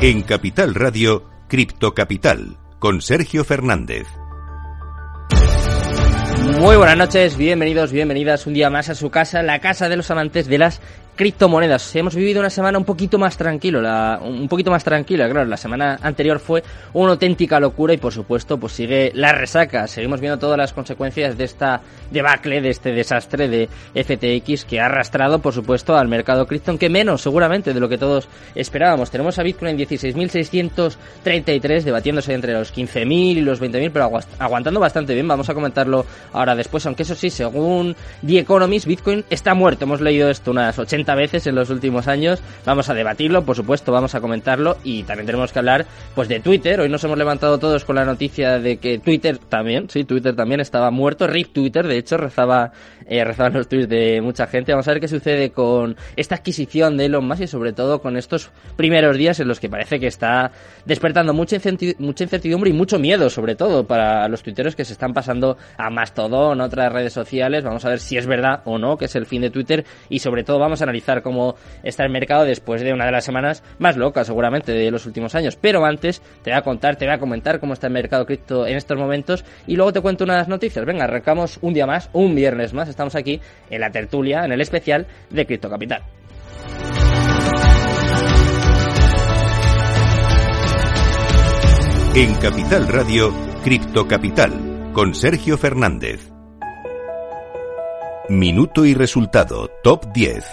En Capital Radio, Cripto Capital, con Sergio Fernández. Muy buenas noches, bienvenidos, bienvenidas un día más a su casa, la casa de los amantes de las criptomonedas. Hemos vivido una semana un poquito más tranquilo, la, un poquito más tranquila, claro, la semana anterior fue una auténtica locura y por supuesto pues sigue la resaca. Seguimos viendo todas las consecuencias de esta debacle, de este desastre de FTX que ha arrastrado por supuesto al mercado cripto, que menos seguramente de lo que todos esperábamos. Tenemos a Bitcoin en 16.633 debatiéndose entre los 15.000 y los 20.000, pero aguantando bastante bien. Vamos a comentarlo ahora después, aunque eso sí, según The Economist, Bitcoin está muerto. Hemos leído esto unas 80 veces en los últimos años. Vamos a debatirlo, por supuesto, vamos a comentarlo y también tenemos que hablar pues de Twitter. Hoy nos hemos levantado todos con la noticia de que Twitter también, sí, Twitter también estaba muerto. RIP Twitter, de hecho, rezaba eh, rezaban los tweets de mucha gente. Vamos a ver qué sucede con esta adquisición de Elon Musk y sobre todo con estos primeros días en los que parece que está despertando mucha, incertidumbre y mucho miedo, sobre todo para los tuiteros que se están pasando a Mastodon, otras redes sociales. Vamos a ver si es verdad o no que es el fin de Twitter y sobre todo vamos a analizar cómo está el mercado después de una de las semanas más locas seguramente de los últimos años. Pero antes te voy a contar, te voy a comentar cómo está el mercado cripto en estos momentos y luego te cuento unas noticias. Venga, arrancamos un día más, un viernes más. Estamos aquí en la tertulia, en el especial de Cripto Capital. En Capital Radio, Cripto Capital, con Sergio Fernández. Minuto y resultado, top 10.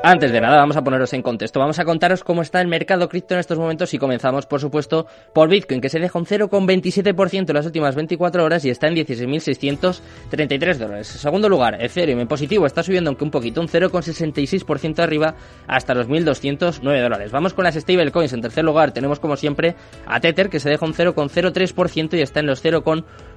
Antes de nada, vamos a poneros en contexto. Vamos a contaros cómo está el mercado cripto en estos momentos y comenzamos, por supuesto, por Bitcoin, que se deja un 0,27% en las últimas 24 horas y está en 16.633 dólares. En segundo lugar, Ethereum en positivo está subiendo aunque un poquito, un 0,66% arriba hasta los 1.209 dólares. Vamos con las stablecoins. En tercer lugar, tenemos como siempre a Tether, que se deja un 0,03% y está en los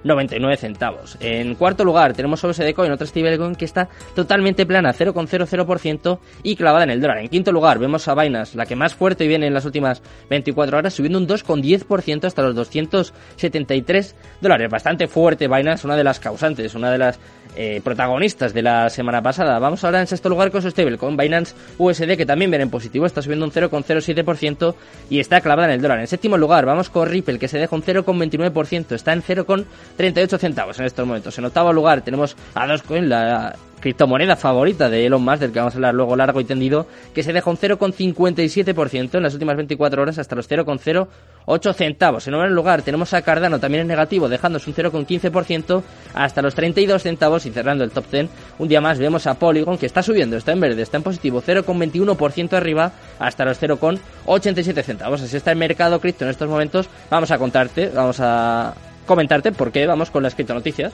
0,99 centavos. En cuarto lugar, tenemos USD Coin, otra stablecoin que está totalmente plana, 0,00% y clavada en el dólar. En quinto lugar vemos a Binance, la que más fuerte viene en las últimas 24 horas, subiendo un 2,10% hasta los 273 dólares. Bastante fuerte Binance, una de las causantes, una de las eh, protagonistas de la semana pasada. Vamos ahora en sexto lugar con su stable, con Binance USD, que también viene en positivo, está subiendo un 0,07% y está clavada en el dólar. En séptimo lugar vamos con Ripple, que se deja un 0,29%, está en 0,38 centavos en estos momentos. En octavo lugar tenemos a Dogecoin, la criptomoneda favorita de Elon Musk, del que vamos a hablar luego largo y tendido, que se deja un 0,57% en las últimas 24 horas hasta los 0,08 centavos. En primer lugar tenemos a Cardano también en negativo, dejándose un 0,15% hasta los 32 centavos y cerrando el top 10. Un día más vemos a Polygon que está subiendo, está en verde, está en positivo, 0,21% arriba hasta los 0,87 centavos. Así está el mercado cripto en estos momentos. Vamos a contarte, vamos a comentarte por qué vamos con las criptonoticias.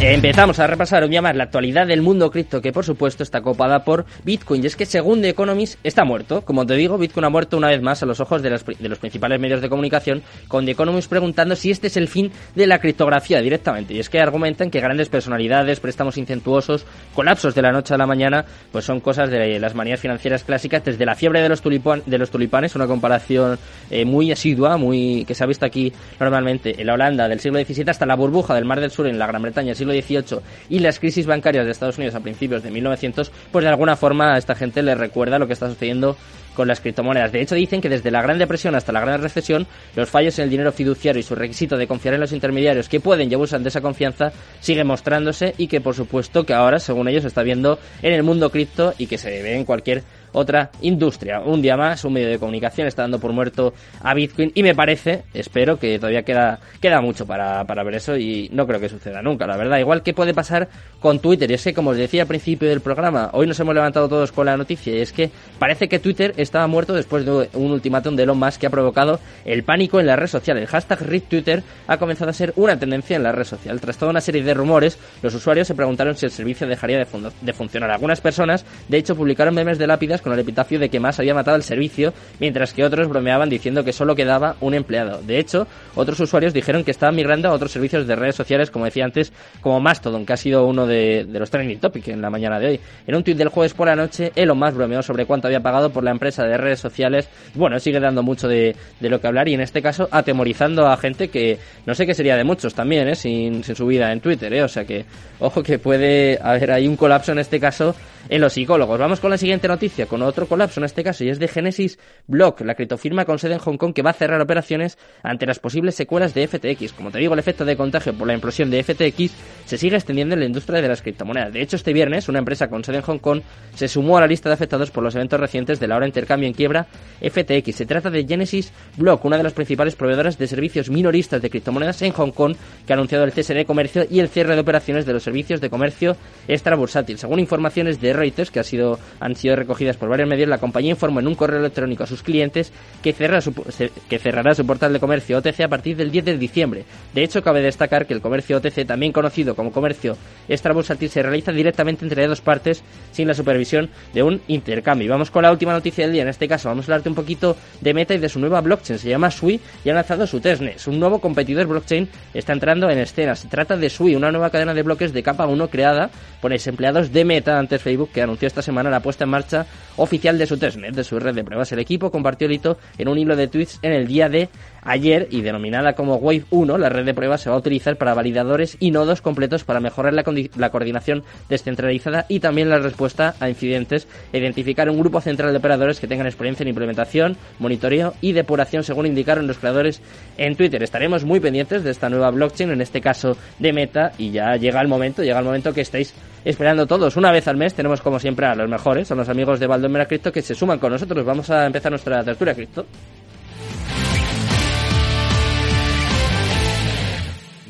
Empezamos a repasar un día más la actualidad del mundo cripto, que por supuesto está copada por Bitcoin. Y es que según The Economist está muerto. Como te digo, Bitcoin ha muerto una vez más a los ojos de, de los principales medios de comunicación, con The Economist preguntando si este es el fin de la criptografía directamente. Y es que argumentan que grandes personalidades, préstamos incentuosos, colapsos de la noche a la mañana, pues son cosas de las manías financieras clásicas, desde la fiebre de los, de los tulipanes, una comparación eh, muy asidua, muy que se ha visto aquí normalmente en la Holanda del siglo XVII, hasta la burbuja del Mar del Sur en la Gran Bretaña del siglo XVIII y las crisis bancarias de Estados Unidos a principios de 1900, pues de alguna forma a esta gente le recuerda lo que está sucediendo con las criptomonedas. De hecho, dicen que desde la Gran Depresión hasta la Gran Recesión, los fallos en el dinero fiduciario y su requisito de confiar en los intermediarios que pueden y abusan de esa confianza sigue mostrándose y que, por supuesto, que ahora, según ellos, se está viendo en el mundo cripto y que se ve en cualquier otra industria. Un día más, un medio de comunicación está dando por muerto a Bitcoin y me parece, espero que todavía queda, queda mucho para, para ver eso y no creo que suceda nunca, la verdad. Igual que puede pasar con Twitter, y es que como os decía al principio del programa, hoy nos hemos levantado todos con la noticia y es que parece que Twitter estaba muerto después de un ultimátum de Elon Musk que ha provocado el pánico en la red social. El hashtag Twitter ha comenzado a ser una tendencia en la red social. Tras toda una serie de rumores, los usuarios se preguntaron si el servicio dejaría de, de funcionar. Algunas personas, de hecho, publicaron memes de lápidas con el epitafio de que más había matado el servicio, mientras que otros bromeaban diciendo que solo quedaba un empleado. De hecho, otros usuarios dijeron que estaban migrando a otros servicios de redes sociales, como decía antes, como Mastodon, que ha sido uno de, los trending topics en la mañana de hoy. En un tuit del jueves por la noche, Elon Musk bromeó sobre cuánto había pagado por la empresa de redes sociales. Bueno, sigue dando mucho de, lo que hablar y en este caso atemorizando a gente que no sé qué sería de muchos también, ¿eh? sin, sin su vida en Twitter, ¿eh? o sea que ojo que puede haber ahí un colapso en este caso en los psicólogos. Vamos con la siguiente noticia, con otro colapso en este caso, y es de Genesis Block, la criptofirma con sede en Hong Kong que va a cerrar operaciones ante las posibles secuelas de FTX. Como te digo, el efecto de contagio por la implosión de FTX se sigue extendiendo en la industria de las criptomonedas. De hecho, este viernes, una empresa con sede en Hong Kong se sumó a la lista de afectados por los eventos recientes de la hora intercambio en quiebra FTX. Se trata de Genesis Block, una de las principales proveedoras de servicios minoristas de criptomonedas en Hong Kong, que ha anunciado el cese de comercio y el cierre de operaciones de los servicios de comercio extrabursátil. Según informaciones de Reuters, que ha sido, han sido recogidas por varios medios, la compañía informó en un correo electrónico a sus clientes que, cerrará su, que cerrará su portal de comercio OTC a partir del 10 de diciembre. De hecho, cabe destacar que el comercio OTC, también conocido como comercio extrabursátil, se realiza directamente entre dos partes sin la supervisión de un intercambio. Y vamos con la última noticia del día. En este caso, vamos a hablarte un poquito de Meta y de su nueva blockchain. Se llama Sui y ha lanzado su testnet. Un nuevo competidor blockchain está entrando en escena. Se trata de Sui, una nueva cadena de bloques de capa 1 creada por ex empleados de Meta antes Facebook que anunció esta semana la puesta en marcha oficial de su testnet, de su red de pruebas. El equipo compartió el hito en un hilo de tweets en el día de ayer y denominada como Wave 1, la red de pruebas se va a utilizar para validadores y nodos completos para mejorar la, la coordinación descentralizada y también la respuesta a incidentes identificar un grupo central de operadores que tengan experiencia en implementación, monitoreo y depuración, según indicaron los creadores en Twitter. Estaremos muy pendientes de esta nueva blockchain, en este caso de Meta, y ya llega el momento, llega el momento que estáis esperando todos. Una vez al mes tenemos como siempre a los mejores, son los amigos de Valdomera Cripto que se suman con nosotros. Vamos a empezar nuestra tertulia Cripto.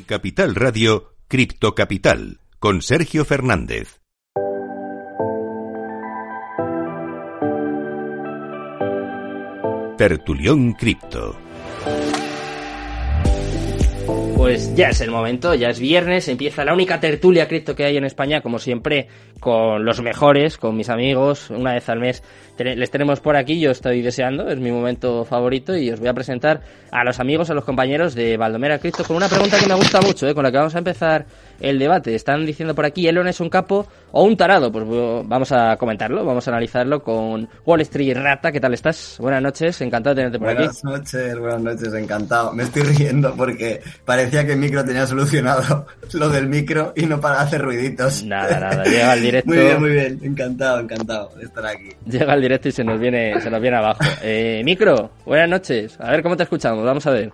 Capital Radio, Cripto Capital, con Sergio Fernández. Tertulión Cripto. Pues ya es el momento, ya es viernes, empieza la única tertulia cripto que hay en España, como siempre, con los mejores, con mis amigos, una vez al mes les tenemos por aquí, yo estoy deseando, es mi momento favorito y os voy a presentar a los amigos, a los compañeros de Baldomera Cripto con una pregunta que me gusta mucho, ¿eh? con la que vamos a empezar el debate. Están diciendo por aquí, ¿Elon es un capo o un tarado? Pues vamos a comentarlo, vamos a analizarlo con Wall Street Rata. ¿Qué tal estás? Buenas noches, encantado de tenerte por aquí. Buenas noches, buenas noches, encantado. Me estoy riendo porque parecía que el micro tenía solucionado lo del micro y no para hacer ruiditos. Nada, nada, llega al directo. muy bien, muy bien, encantado, encantado de estar aquí. Llega al directo y se nos viene, se nos viene abajo. Eh, micro, buenas noches. A ver cómo te escuchamos, vamos a ver.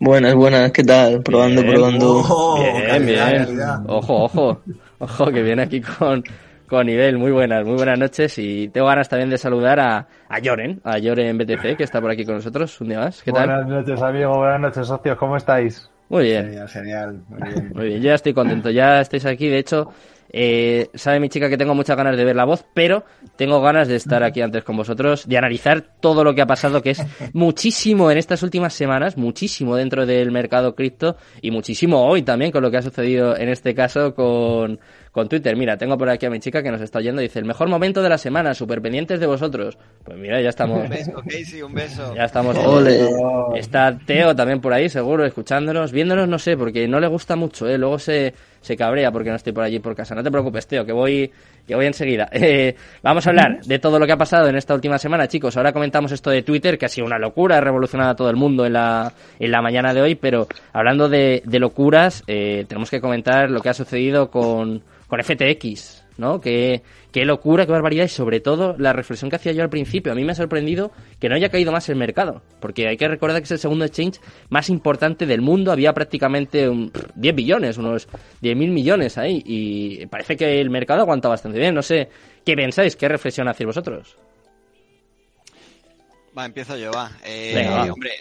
Buenas, buenas, ¿qué tal? Probando, probando. Oh, bien, bien. Ojo, ojo. Ojo, que viene aquí con, con nivel. Muy buenas, muy buenas noches. Y tengo ganas también de saludar a, a Joren, a Joren BTC, que está por aquí con nosotros un día más. ¿Qué tal? Buenas noches, amigo. Buenas noches, socios. ¿Cómo estáis? Muy bien. Genial, genial. Muy bien. Muy bien, yo ya estoy contento. Ya estáis aquí. De hecho, eh, sabe mi chica que tengo muchas ganas de ver la voz, pero tengo ganas de estar aquí antes con vosotros, de analizar todo lo que ha pasado, que es muchísimo en estas últimas semanas, muchísimo dentro del mercado cripto y muchísimo hoy también con lo que ha sucedido en este caso con, con Twitter. Mira, tengo por aquí a mi chica que nos está oyendo. Dice, el mejor momento de la semana, súper pendientes de vosotros. Pues mira, ya estamos. Un beso, Casey, un beso. Ya estamos. Ole. Está Teo también por ahí, seguro, escuchándonos. Viéndonos, no sé, porque no le gusta mucho, ¿eh? Luego se, se cabrea porque no estoy por allí por casa. No te preocupes, Teo, que voy, que voy enseguida. Eh, vamos a hablar de todo lo que ha pasado en esta última semana, chicos. Ahora comentamos esto de Twitter, que ha sido una locura, ha revolucionado a todo el mundo en la, en la mañana de hoy, pero hablando de, locuras, eh, tenemos que comentar lo que ha sucedido con con FTX. ¿No? Qué, qué locura, qué barbaridad y sobre todo la reflexión que hacía yo al principio. A mí me ha sorprendido que no haya caído más el mercado, porque hay que recordar que es el segundo exchange más importante del mundo. Había prácticamente un, 10 billones, unos 10 mil millones ahí y parece que el mercado aguanta bastante bien. No sé, ¿qué pensáis? ¿Qué reflexión hacéis vosotros? Va, empiezo yo, va. Eh, Venga, va. Hombre,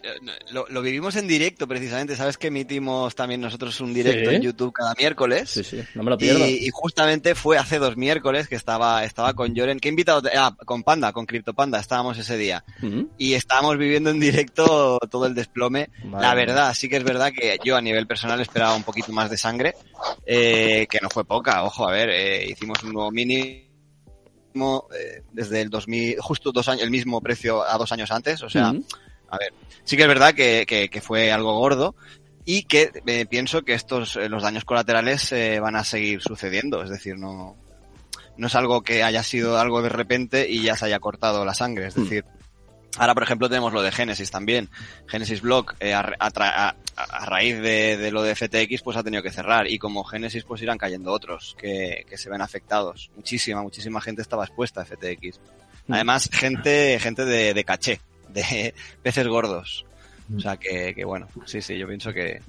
lo, lo vivimos en directo precisamente. Sabes que emitimos también nosotros un directo Sí. en YouTube cada miércoles. Sí, sí, no me lo pierdo. Y, y justamente fue hace dos miércoles que estaba, estaba con Joren. ¿Qué invitado? te- Ah, con Panda, con CryptoPanda, estábamos ese día. Y estábamos viviendo en directo todo el desplome. La verdad, sí que es verdad que yo a nivel personal esperaba un poquito más de sangre, eh, que no fue poca. Ojo, a ver, eh, hicimos un nuevo eh, desde el 2000, justo dos años, el mismo precio a dos años antes. O sea, a ver, sí que es verdad que, que, que fue algo gordo y que eh, pienso que estos, eh, los daños colaterales van a seguir sucediendo. Es decir, no, no es algo que haya sido algo de repente y ya se haya cortado la sangre. Es Mm. decir, ahora por ejemplo tenemos lo de Genesis también. Genesis Block, eh, a, a tra- a- a raíz de, de lo de FTX, pues ha tenido que cerrar. Y como Genesis, pues irán cayendo otros que, que se ven afectados. Muchísima, muchísima gente estaba expuesta a FTX. Mm. Además, gente, gente de, de caché, de peces gordos. O sea que, que bueno, sí, sí, yo pienso que,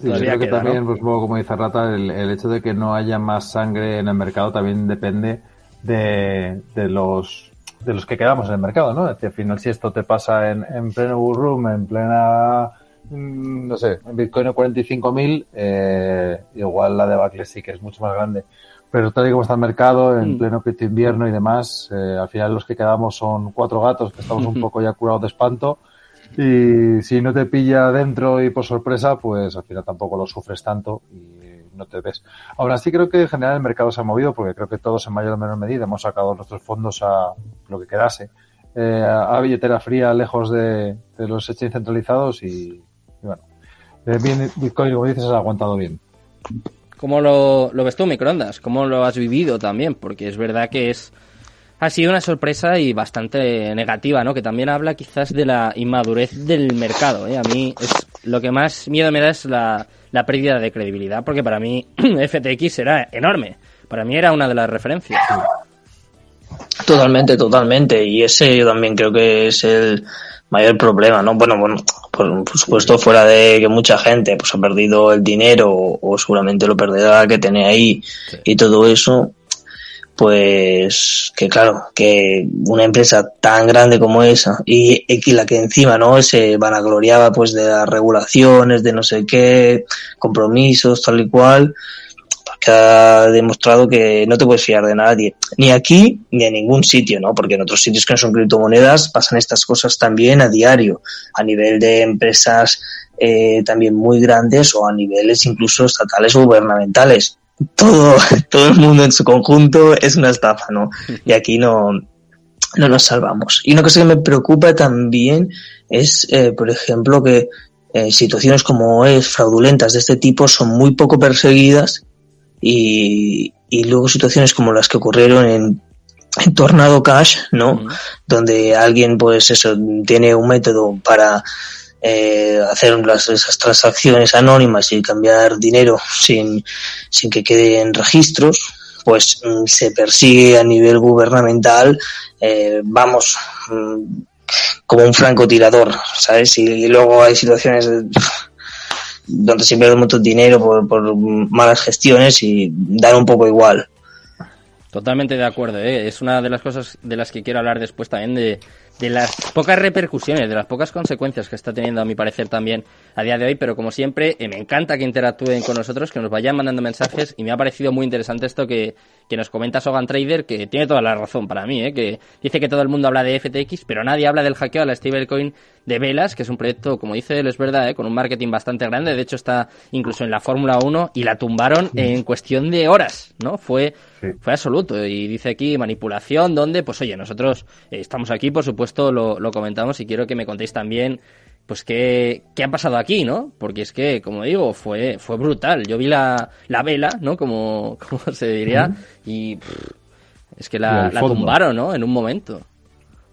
Sí, yo creo que queda, también, ¿no? pues, como dice Rata, el, el hecho de que no haya más sangre en el mercado también depende de, de los de los que quedamos en el mercado, ¿no? Es al final, si esto te pasa en, en pleno room, en plena, mm, no sé, en Bitcoin a 45.000, eh, igual la debacle sí que es mucho más grande. Pero tal y como está el mercado, en Mm. pleno cripto invierno y demás, eh, al final los que quedamos son cuatro gatos que estamos un poco ya curados de espanto. Y si no te pilla dentro y por sorpresa, pues al final tampoco lo sufres tanto y no te ves. Aún así creo que en general el mercado se ha movido porque creo que todos en mayor o menor medida hemos sacado nuestros fondos a lo que quedase. Eh, a billetera fría lejos de, los exchanges centralizados y, y bueno. Eh, bien, Bitcoin, como dices, ha aguantado bien. ¿Cómo lo, lo ves tú, microondas? ¿Cómo lo has vivido también? Porque es verdad que es ha sido una sorpresa y bastante negativa, ¿no? Que también habla quizás de la inmadurez del mercado. ¿eh? A mí es lo que más miedo me da es la, la pérdida de credibilidad, porque para mí FTX era enorme. Para mí era una de las referencias. Totalmente, totalmente. Y ese yo también creo que es el mayor problema, ¿no? Bueno, bueno, por, por supuesto, fuera de que mucha gente pues ha perdido el dinero o, o seguramente lo perderá que tiene ahí y todo eso, pues que claro, que una empresa tan grande como esa y, y la que encima no se vanagloriaba pues de las regulaciones, de no sé qué, compromisos, tal y cual, ha demostrado que no te puedes fiar de nadie, ni aquí ni en ningún sitio, ¿no? Porque en otros sitios que no son criptomonedas pasan estas cosas también a diario, a nivel de empresas eh, también muy grandes o a niveles incluso estatales o gubernamentales. Todo, todo el mundo en su conjunto es una estafa, ¿no? Y aquí no, no nos salvamos. Y una cosa que me preocupa también es, eh, por ejemplo, que eh, situaciones como es fraudulentas de este tipo son muy poco perseguidas y, y luego situaciones como las que ocurrieron en, en Tornado Cash, ¿no? Donde alguien, pues eso, tiene un método para eh, hacer las, esas transacciones anónimas y cambiar dinero sin, sin que queden registros, pues mm, se persigue a nivel gubernamental, eh, vamos, mm, como un francotirador, ¿sabes? Y, luego hay situaciones de- donde se pierde mucho dinero por, por malas gestiones y dan un poco igual. Totalmente de acuerdo, ¿eh? es una de las cosas de las que quiero hablar después también de, de las pocas repercusiones, de las pocas consecuencias que está teniendo a mi parecer también a día de hoy, pero como siempre eh, me encanta que interactúen con nosotros, que nos vayan mandando mensajes y me ha parecido muy interesante esto que, que nos comenta Sogan Trader, que tiene toda la razón para mí, ¿eh? que dice que todo el mundo habla de FTX, pero nadie habla del hackeo a la stablecoin de Velas, que es un proyecto, como dice él, es verdad, ¿eh? con un marketing bastante grande, de hecho está incluso en la Fórmula 1 y la tumbaron en cuestión de horas, ¿no? Fue Sí. fue absoluto. Y dice aquí manipulación, donde, pues oye, nosotros eh, estamos aquí, por supuesto, lo, lo comentamos y quiero que me contéis también, pues qué, qué ha pasado aquí, ¿no? Porque es que, como digo, fue, fue brutal. Yo vi la, la vela, ¿no? Como, como se diría, y pff, es que la, la tumbaron, ¿no? En un momento.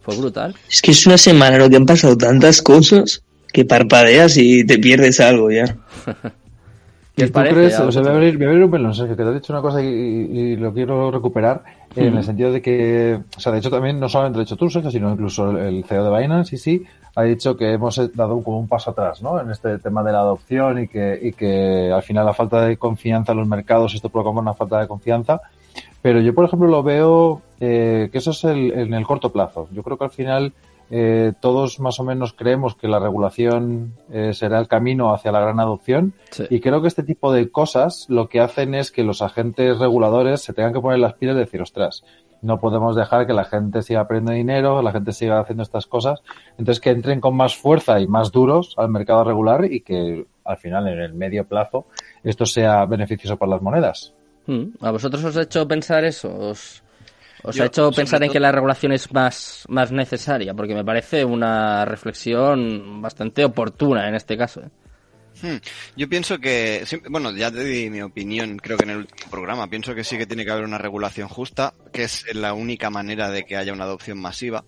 Fue brutal. Es que es una semana lo que han pasado tantas cosas que parpadeas y te pierdes algo ya. ¿Qué ¿Y tú parece? crees, o sea, voy a vosotros? abrir, voy a abrir un melón, Sergio, que te he dicho una cosa y, y lo quiero recuperar en Ujú. el sentido de que, o sea, de hecho también no solamente lo has dicho tú, Sergio, sino incluso el, CEO de Binance, sí, sí, ha dicho que hemos dado como un paso atrás, ¿no? En este tema de la adopción y que, y que al final la falta de confianza en los mercados, esto provoca una falta de confianza. Pero yo, por ejemplo, lo veo eh, que eso es el, en el corto plazo. Yo creo que al final eh, todos más o menos creemos que la regulación eh, será el camino hacia la gran adopción Sí. y creo que este tipo de cosas lo que hacen es que los agentes reguladores se tengan que poner las pilas y decir, ostras, no podemos dejar que la gente siga perdiendo dinero, la gente siga haciendo estas cosas. Entonces que entren con más fuerza y más duros al mercado regular y que al final en el medio plazo esto sea beneficioso para las monedas. Mm, ¿A vosotros os ha hecho pensar eso? ¿Os, os Yo, ha hecho pensar en que la regulación es más, más necesaria? Porque me parece una reflexión bastante oportuna en este caso. ¿eh? Hmm. Yo pienso que, bueno, ya te di mi opinión, creo que en el último programa, pienso que sí que tiene que haber una regulación justa, que es la única manera de que haya una adopción masiva.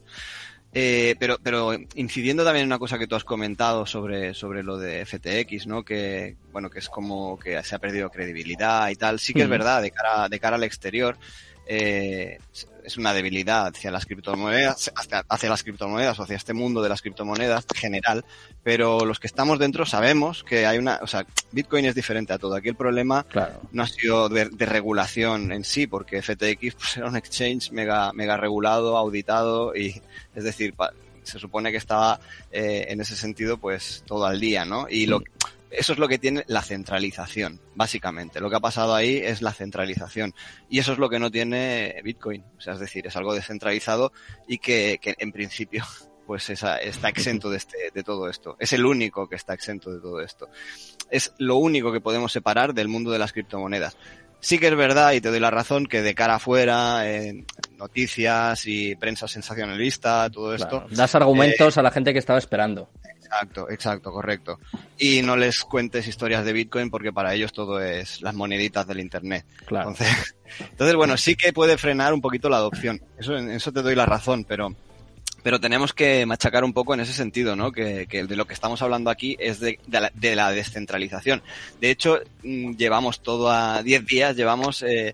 Eh, pero, pero incidiendo también en una cosa que tú has comentado sobre, sobre lo de FTX, ¿no? Que, bueno, que es como que se ha perdido credibilidad y tal. Sí que es Ujú. verdad, de cara, de cara al exterior, eh, es una debilidad hacia las criptomonedas, hacia, hacia las criptomonedas o hacia este mundo de las criptomonedas general, pero los que estamos dentro sabemos que hay una, o sea, Bitcoin es diferente a todo. Aquí el problema Claro. no ha sido de, de regulación en sí, porque FTX pues, era un exchange mega, mega regulado, auditado y, es decir, pa- se supone que estaba eh, en ese sentido pues todo al día, ¿no? Y lo, eso es lo que tiene la centralización, básicamente. Lo que ha pasado ahí es la centralización. Y eso es lo que no tiene Bitcoin. O sea, es decir, es algo descentralizado y que, que en principio pues esa- está exento de, este, de todo esto. Es el único que está exento de todo esto. Es lo único que podemos separar del mundo de las criptomonedas. Sí que es verdad, y te doy la razón, que de cara afuera, en noticias y prensa sensacionalista, todo esto, Claro. Das argumentos a la gente que estaba esperando. Exacto, exacto, correcto. Y no les cuentes historias de Bitcoin porque para ellos todo es las moneditas del Internet. Claro. Entonces, entonces, bueno, sí que puede frenar un poquito la adopción. Eso, en eso te doy la razón, pero, pero tenemos que machacar un poco en ese sentido, ¿no? Que, que de lo que estamos hablando aquí es de, de la, de la descentralización. De hecho, mm, llevamos todo a 10 días, llevamos eh,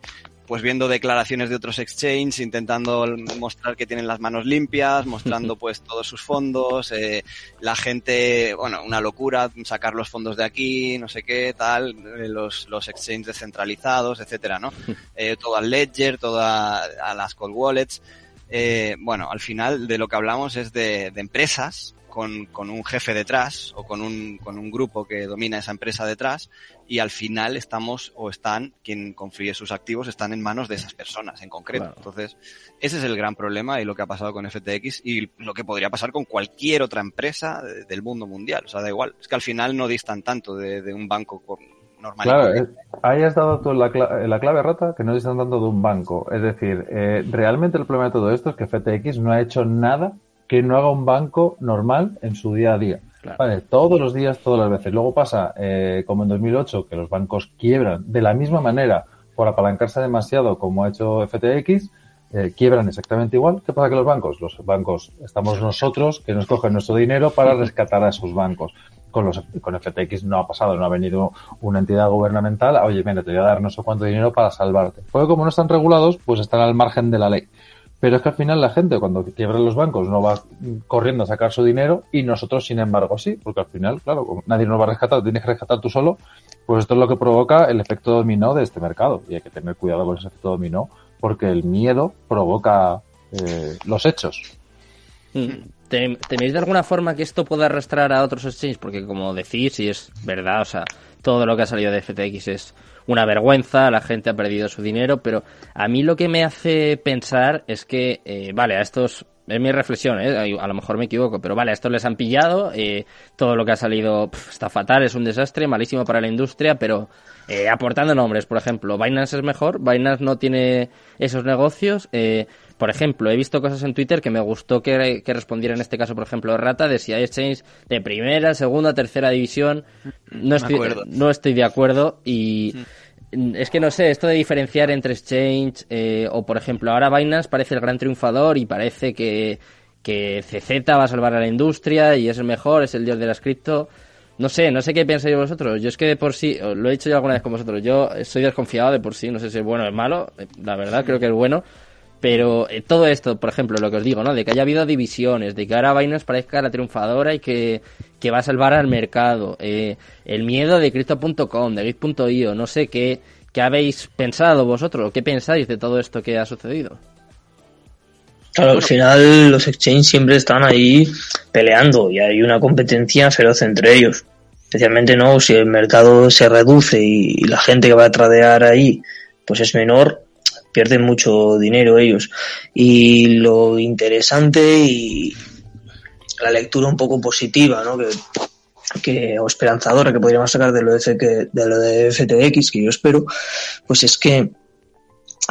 pues viendo declaraciones de otros exchanges, intentando mostrar que tienen las manos limpias, mostrando pues todos sus fondos, eh, la gente, bueno, una locura, sacar los fondos de aquí, no sé qué, tal, eh, los, los exchanges descentralizados, etcétera, ¿no? Eh, todo al Ledger, toda a las cold wallets. Eh, bueno, al final de lo que hablamos es de, de empresas con, con un jefe detrás o con un, con un grupo que domina esa empresa detrás y al final estamos o están, quien confíe sus activos, están en manos de esas personas en concreto. Claro. Entonces, ese es el gran problema y lo que ha pasado con FTX y lo que podría pasar con cualquier otra empresa de- del mundo mundial. O sea, da igual. Es que al final no distan tanto de, de un banco con- normal. Claro, eh, ahí has dado tú la, cla- la clave rata que no están dando de un banco. Es decir, eh, realmente el problema de todo esto es que FTX no ha hecho nada que no haga un banco normal en su día a día. Claro. Vale, todos los días, todas las veces. Luego pasa, eh, como en 2008, que los bancos quiebran de la misma manera por apalancarse demasiado como ha hecho FTX, eh, quiebran exactamente igual. ¿Qué pasa que los bancos? Los bancos estamos nosotros que nos cogen nuestro dinero para rescatar a esos bancos. Con, los, con FTX no ha pasado, no ha venido una entidad gubernamental, oye, mira, te voy a dar no sé cuánto dinero para salvarte. Porque como no están regulados, pues están al margen de la ley. Pero es que al final la gente, cuando quiebran los bancos, no va corriendo a sacar su dinero y nosotros, sin embargo, sí, porque al final, claro, nadie nos va a rescatar, tienes que rescatar tú solo, pues esto es lo que provoca el efecto dominó de este mercado. Y hay que tener cuidado con ese efecto dominó, porque el miedo provoca eh, los hechos. Mm. ¿Tem- ¿Teméis de alguna forma que esto pueda arrastrar a otros exchanges? Porque como decís, y es verdad, o sea, todo lo que ha salido de FTX es una vergüenza, la gente ha perdido su dinero, pero a mí lo que me hace pensar es que, eh, vale, a estos, es mi reflexión, ¿eh? a lo mejor me equivoco, pero vale, a estos les han pillado, eh, todo lo que ha salido está fatal, es un desastre, malísimo para la industria, pero eh, aportando nombres, por ejemplo, Binance es mejor, Binance no tiene esos negocios, eh, por ejemplo, he visto cosas en Twitter que me gustó que, que respondiera en este caso, por ejemplo, Rata, de si hay exchange de primera, segunda, tercera división. No estoy, acuerdo. no estoy de acuerdo y es que no sé, esto de diferenciar entre exchange eh, o, por ejemplo, ahora Binance parece el gran triunfador y parece que, que CZ va a salvar a la industria y es el mejor, es el dios de las cripto. No sé, no sé qué pensáis vosotros. Yo es que de por sí, lo he dicho yo alguna vez con vosotros, yo soy desconfiado de por sí, no sé si es bueno o es malo, eh, la verdad creo que es bueno. Pero eh, todo esto, por ejemplo, lo que os digo, ¿no? De que haya habido divisiones, de que ahora Binance parezca la triunfadora y que, que va a salvar al mercado, eh, el miedo de Crypto.com, de Git.io, no sé qué, qué habéis pensado vosotros, qué pensáis de todo esto que ha sucedido. Claro, al final los exchanges siempre están ahí peleando y hay una competencia feroz entre ellos. Especialmente no si el mercado se reduce y, la gente que va a tradear ahí pues es menor, pierden mucho dinero ellos. Y lo interesante y la lectura un poco positiva, ¿no? Que, que o esperanzadora que podríamos sacar de lo de, de lo de FTX, que yo espero, pues es que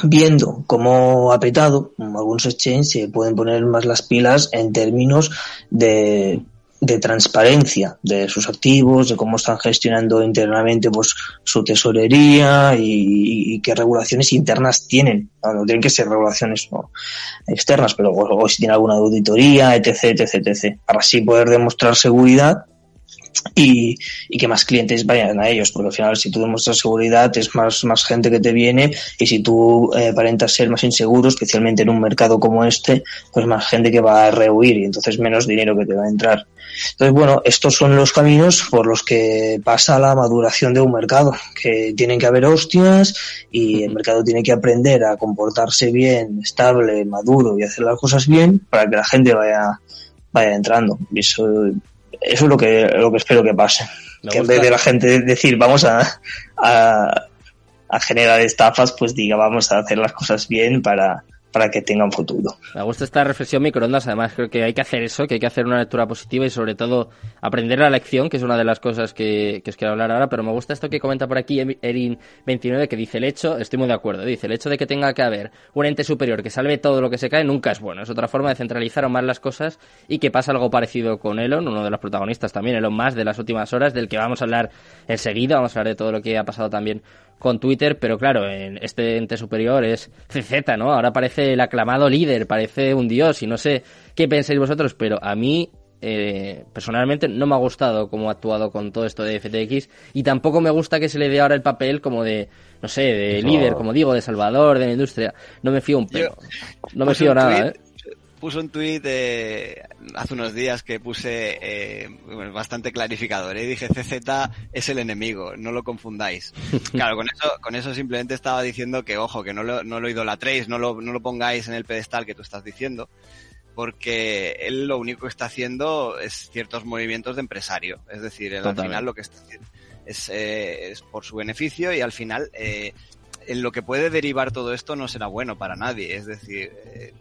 viendo cómo ha petado, algunos exchanges se pueden poner más las pilas en términos de, de transparencia de sus activos, de cómo están gestionando internamente pues su tesorería y, qué regulaciones internas tienen. No, tienen que ser regulaciones externas, pero o, si tiene alguna auditoría, etc, etc, etc. Para así poder demostrar seguridad y, y, que más clientes vayan a ellos, porque al final si tú demuestras seguridad es más, más gente que te viene y si tú eh, aparentas ser más inseguro, especialmente en un mercado como este, pues más gente que va a rehuir y entonces menos dinero que te va a entrar. Entonces, bueno, estos son los caminos por los que pasa la maduración de un mercado, que tienen que haber hostias y el mercado tiene que aprender a comportarse bien, estable, maduro y hacer las cosas bien para que la gente vaya, vaya entrando. Y eso eso es lo que, lo que espero que pase. que en vez de la gente decir vamos a, a, a generar estafas, pues diga vamos a hacer las cosas bien para, para que tenga un futuro. Me gusta esta reflexión microondas, además creo que hay que hacer eso, que hay que hacer una lectura positiva y sobre todo aprender la lección, que es una de las cosas que, que os quiero hablar ahora, pero me gusta esto que comenta por aquí Erin29, que dice el hecho, estoy muy de acuerdo, dice el hecho de que tenga que haber un ente superior que salve todo lo que se cae nunca es bueno, es otra forma de centralizar aún más las cosas y que pasa algo parecido con Elon, uno de los protagonistas también, Elon más de las últimas horas, del que vamos a hablar enseguida, vamos a hablar de todo lo que ha pasado también con Twitter, pero claro, en este ente superior es CZ, ¿no? Ahora parece el aclamado líder, parece un dios y no sé qué pensáis vosotros, pero a mí eh, personalmente no me ha gustado cómo ha actuado con todo esto de FTX y tampoco me gusta que se le dé ahora el papel como de, no sé, de líder, como digo, de salvador de la industria. No me fío un pelo. no me fío nada, ¿eh? Puso un tuit eh, hace unos días que puse eh, bastante clarificador. Y ¿eh? dije, CZ es el enemigo, no lo confundáis. Claro, con eso, con eso simplemente estaba diciendo que, ojo, que no lo, no lo idolatréis, no lo, no lo pongáis en el pedestal que tú estás diciendo, porque él lo único que está haciendo es ciertos movimientos de empresario. Es decir, al final lo que está haciendo es, eh, es por su beneficio y al final... Eh, en lo que puede derivar todo esto no será bueno para nadie. Es decir, eh,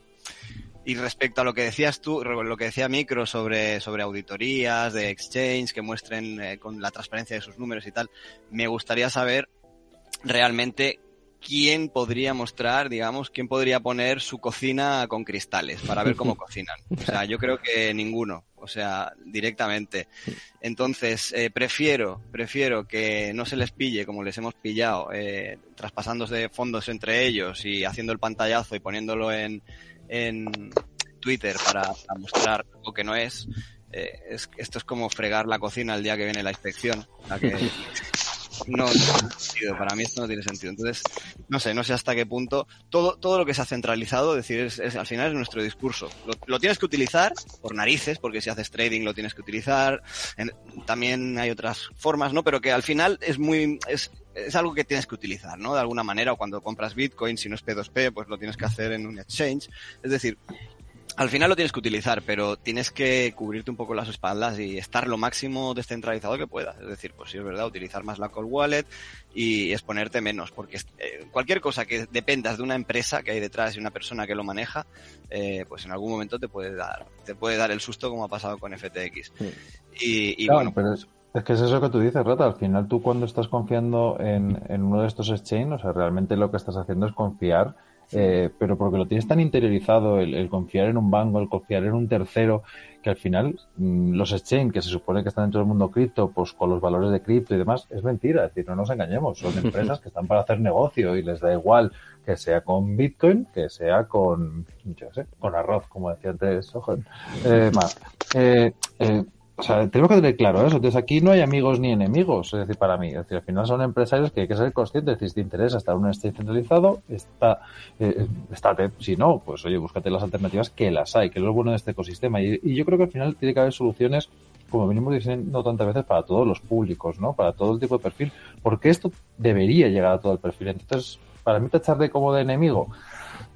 y respecto a lo que decías tú, lo que decía Micro sobre, sobre auditorías de exchange que muestren eh, con la transparencia de sus números y tal, me gustaría saber realmente quién podría mostrar, digamos, quién podría poner su cocina con cristales para ver cómo cocinan. O sea, yo creo que ninguno, o sea, directamente. Entonces, eh, prefiero, prefiero que no se les pille como les hemos pillado, eh, traspasándose fondos entre ellos y haciendo el pantallazo y poniéndolo en, en Twitter para, mostrar lo que no es, eh, es, esto es como fregar la cocina el día que viene la inspección. La que no, tiene sentido, para mí esto no tiene sentido. Entonces, no sé, no sé hasta qué punto todo, todo lo que se ha centralizado, es decir, es, al final es nuestro discurso. Lo, tienes que utilizar por narices, porque si haces trading lo tienes que utilizar. también hay otras formas, ¿no? Pero que al final es muy, es, es algo que tienes que utilizar, ¿no? De alguna manera, o cuando compras Bitcoin, si no es P2P, pues lo tienes que hacer en un exchange. Es decir, al final lo tienes que utilizar, pero tienes que cubrirte un poco las espaldas y estar lo máximo descentralizado que puedas. Es decir, pues si es verdad, utilizar más la Cold Wallet y exponerte menos, porque eh, cualquier cosa que dependas de una empresa que hay detrás y una persona que lo maneja, eh, pues en algún momento te puede dar, te puede dar el susto como ha pasado con FTX. Y, bueno, pero es, es, que es eso que tú dices, Rata. Al final tú cuando estás confiando en, en uno de estos exchanges, o sea, realmente lo que estás haciendo es confiar eh, pero porque lo tienes tan interiorizado, el, confiar en un banco, el confiar en un tercero, que al final mm, los exchange que se supone que están dentro del mundo cripto, pues con los valores de cripto y demás, es mentira, es decir, no nos engañemos, son empresas que están para hacer negocio y les da igual que sea con Bitcoin, que sea con, yo sé, con arroz, como decía antes, eh, más. Eh, o sea, tenemos que tener claro eso. Entonces aquí no hay amigos ni enemigos, es decir, para mí. Es decir, al final son empresarios que hay que ser conscientes. Si te interesa estar en un estate centralizado, está, eh, estate. Si no, pues oye, búscate las alternativas que las hay, que es lo bueno de este ecosistema. Y, y yo creo que al final tiene que haber soluciones como venimos diciendo tantas veces, para todos los públicos, ¿no? Para todo el tipo de perfil, porque esto debería llegar a todo el perfil. Entonces, para mí tacharle como de enemigo,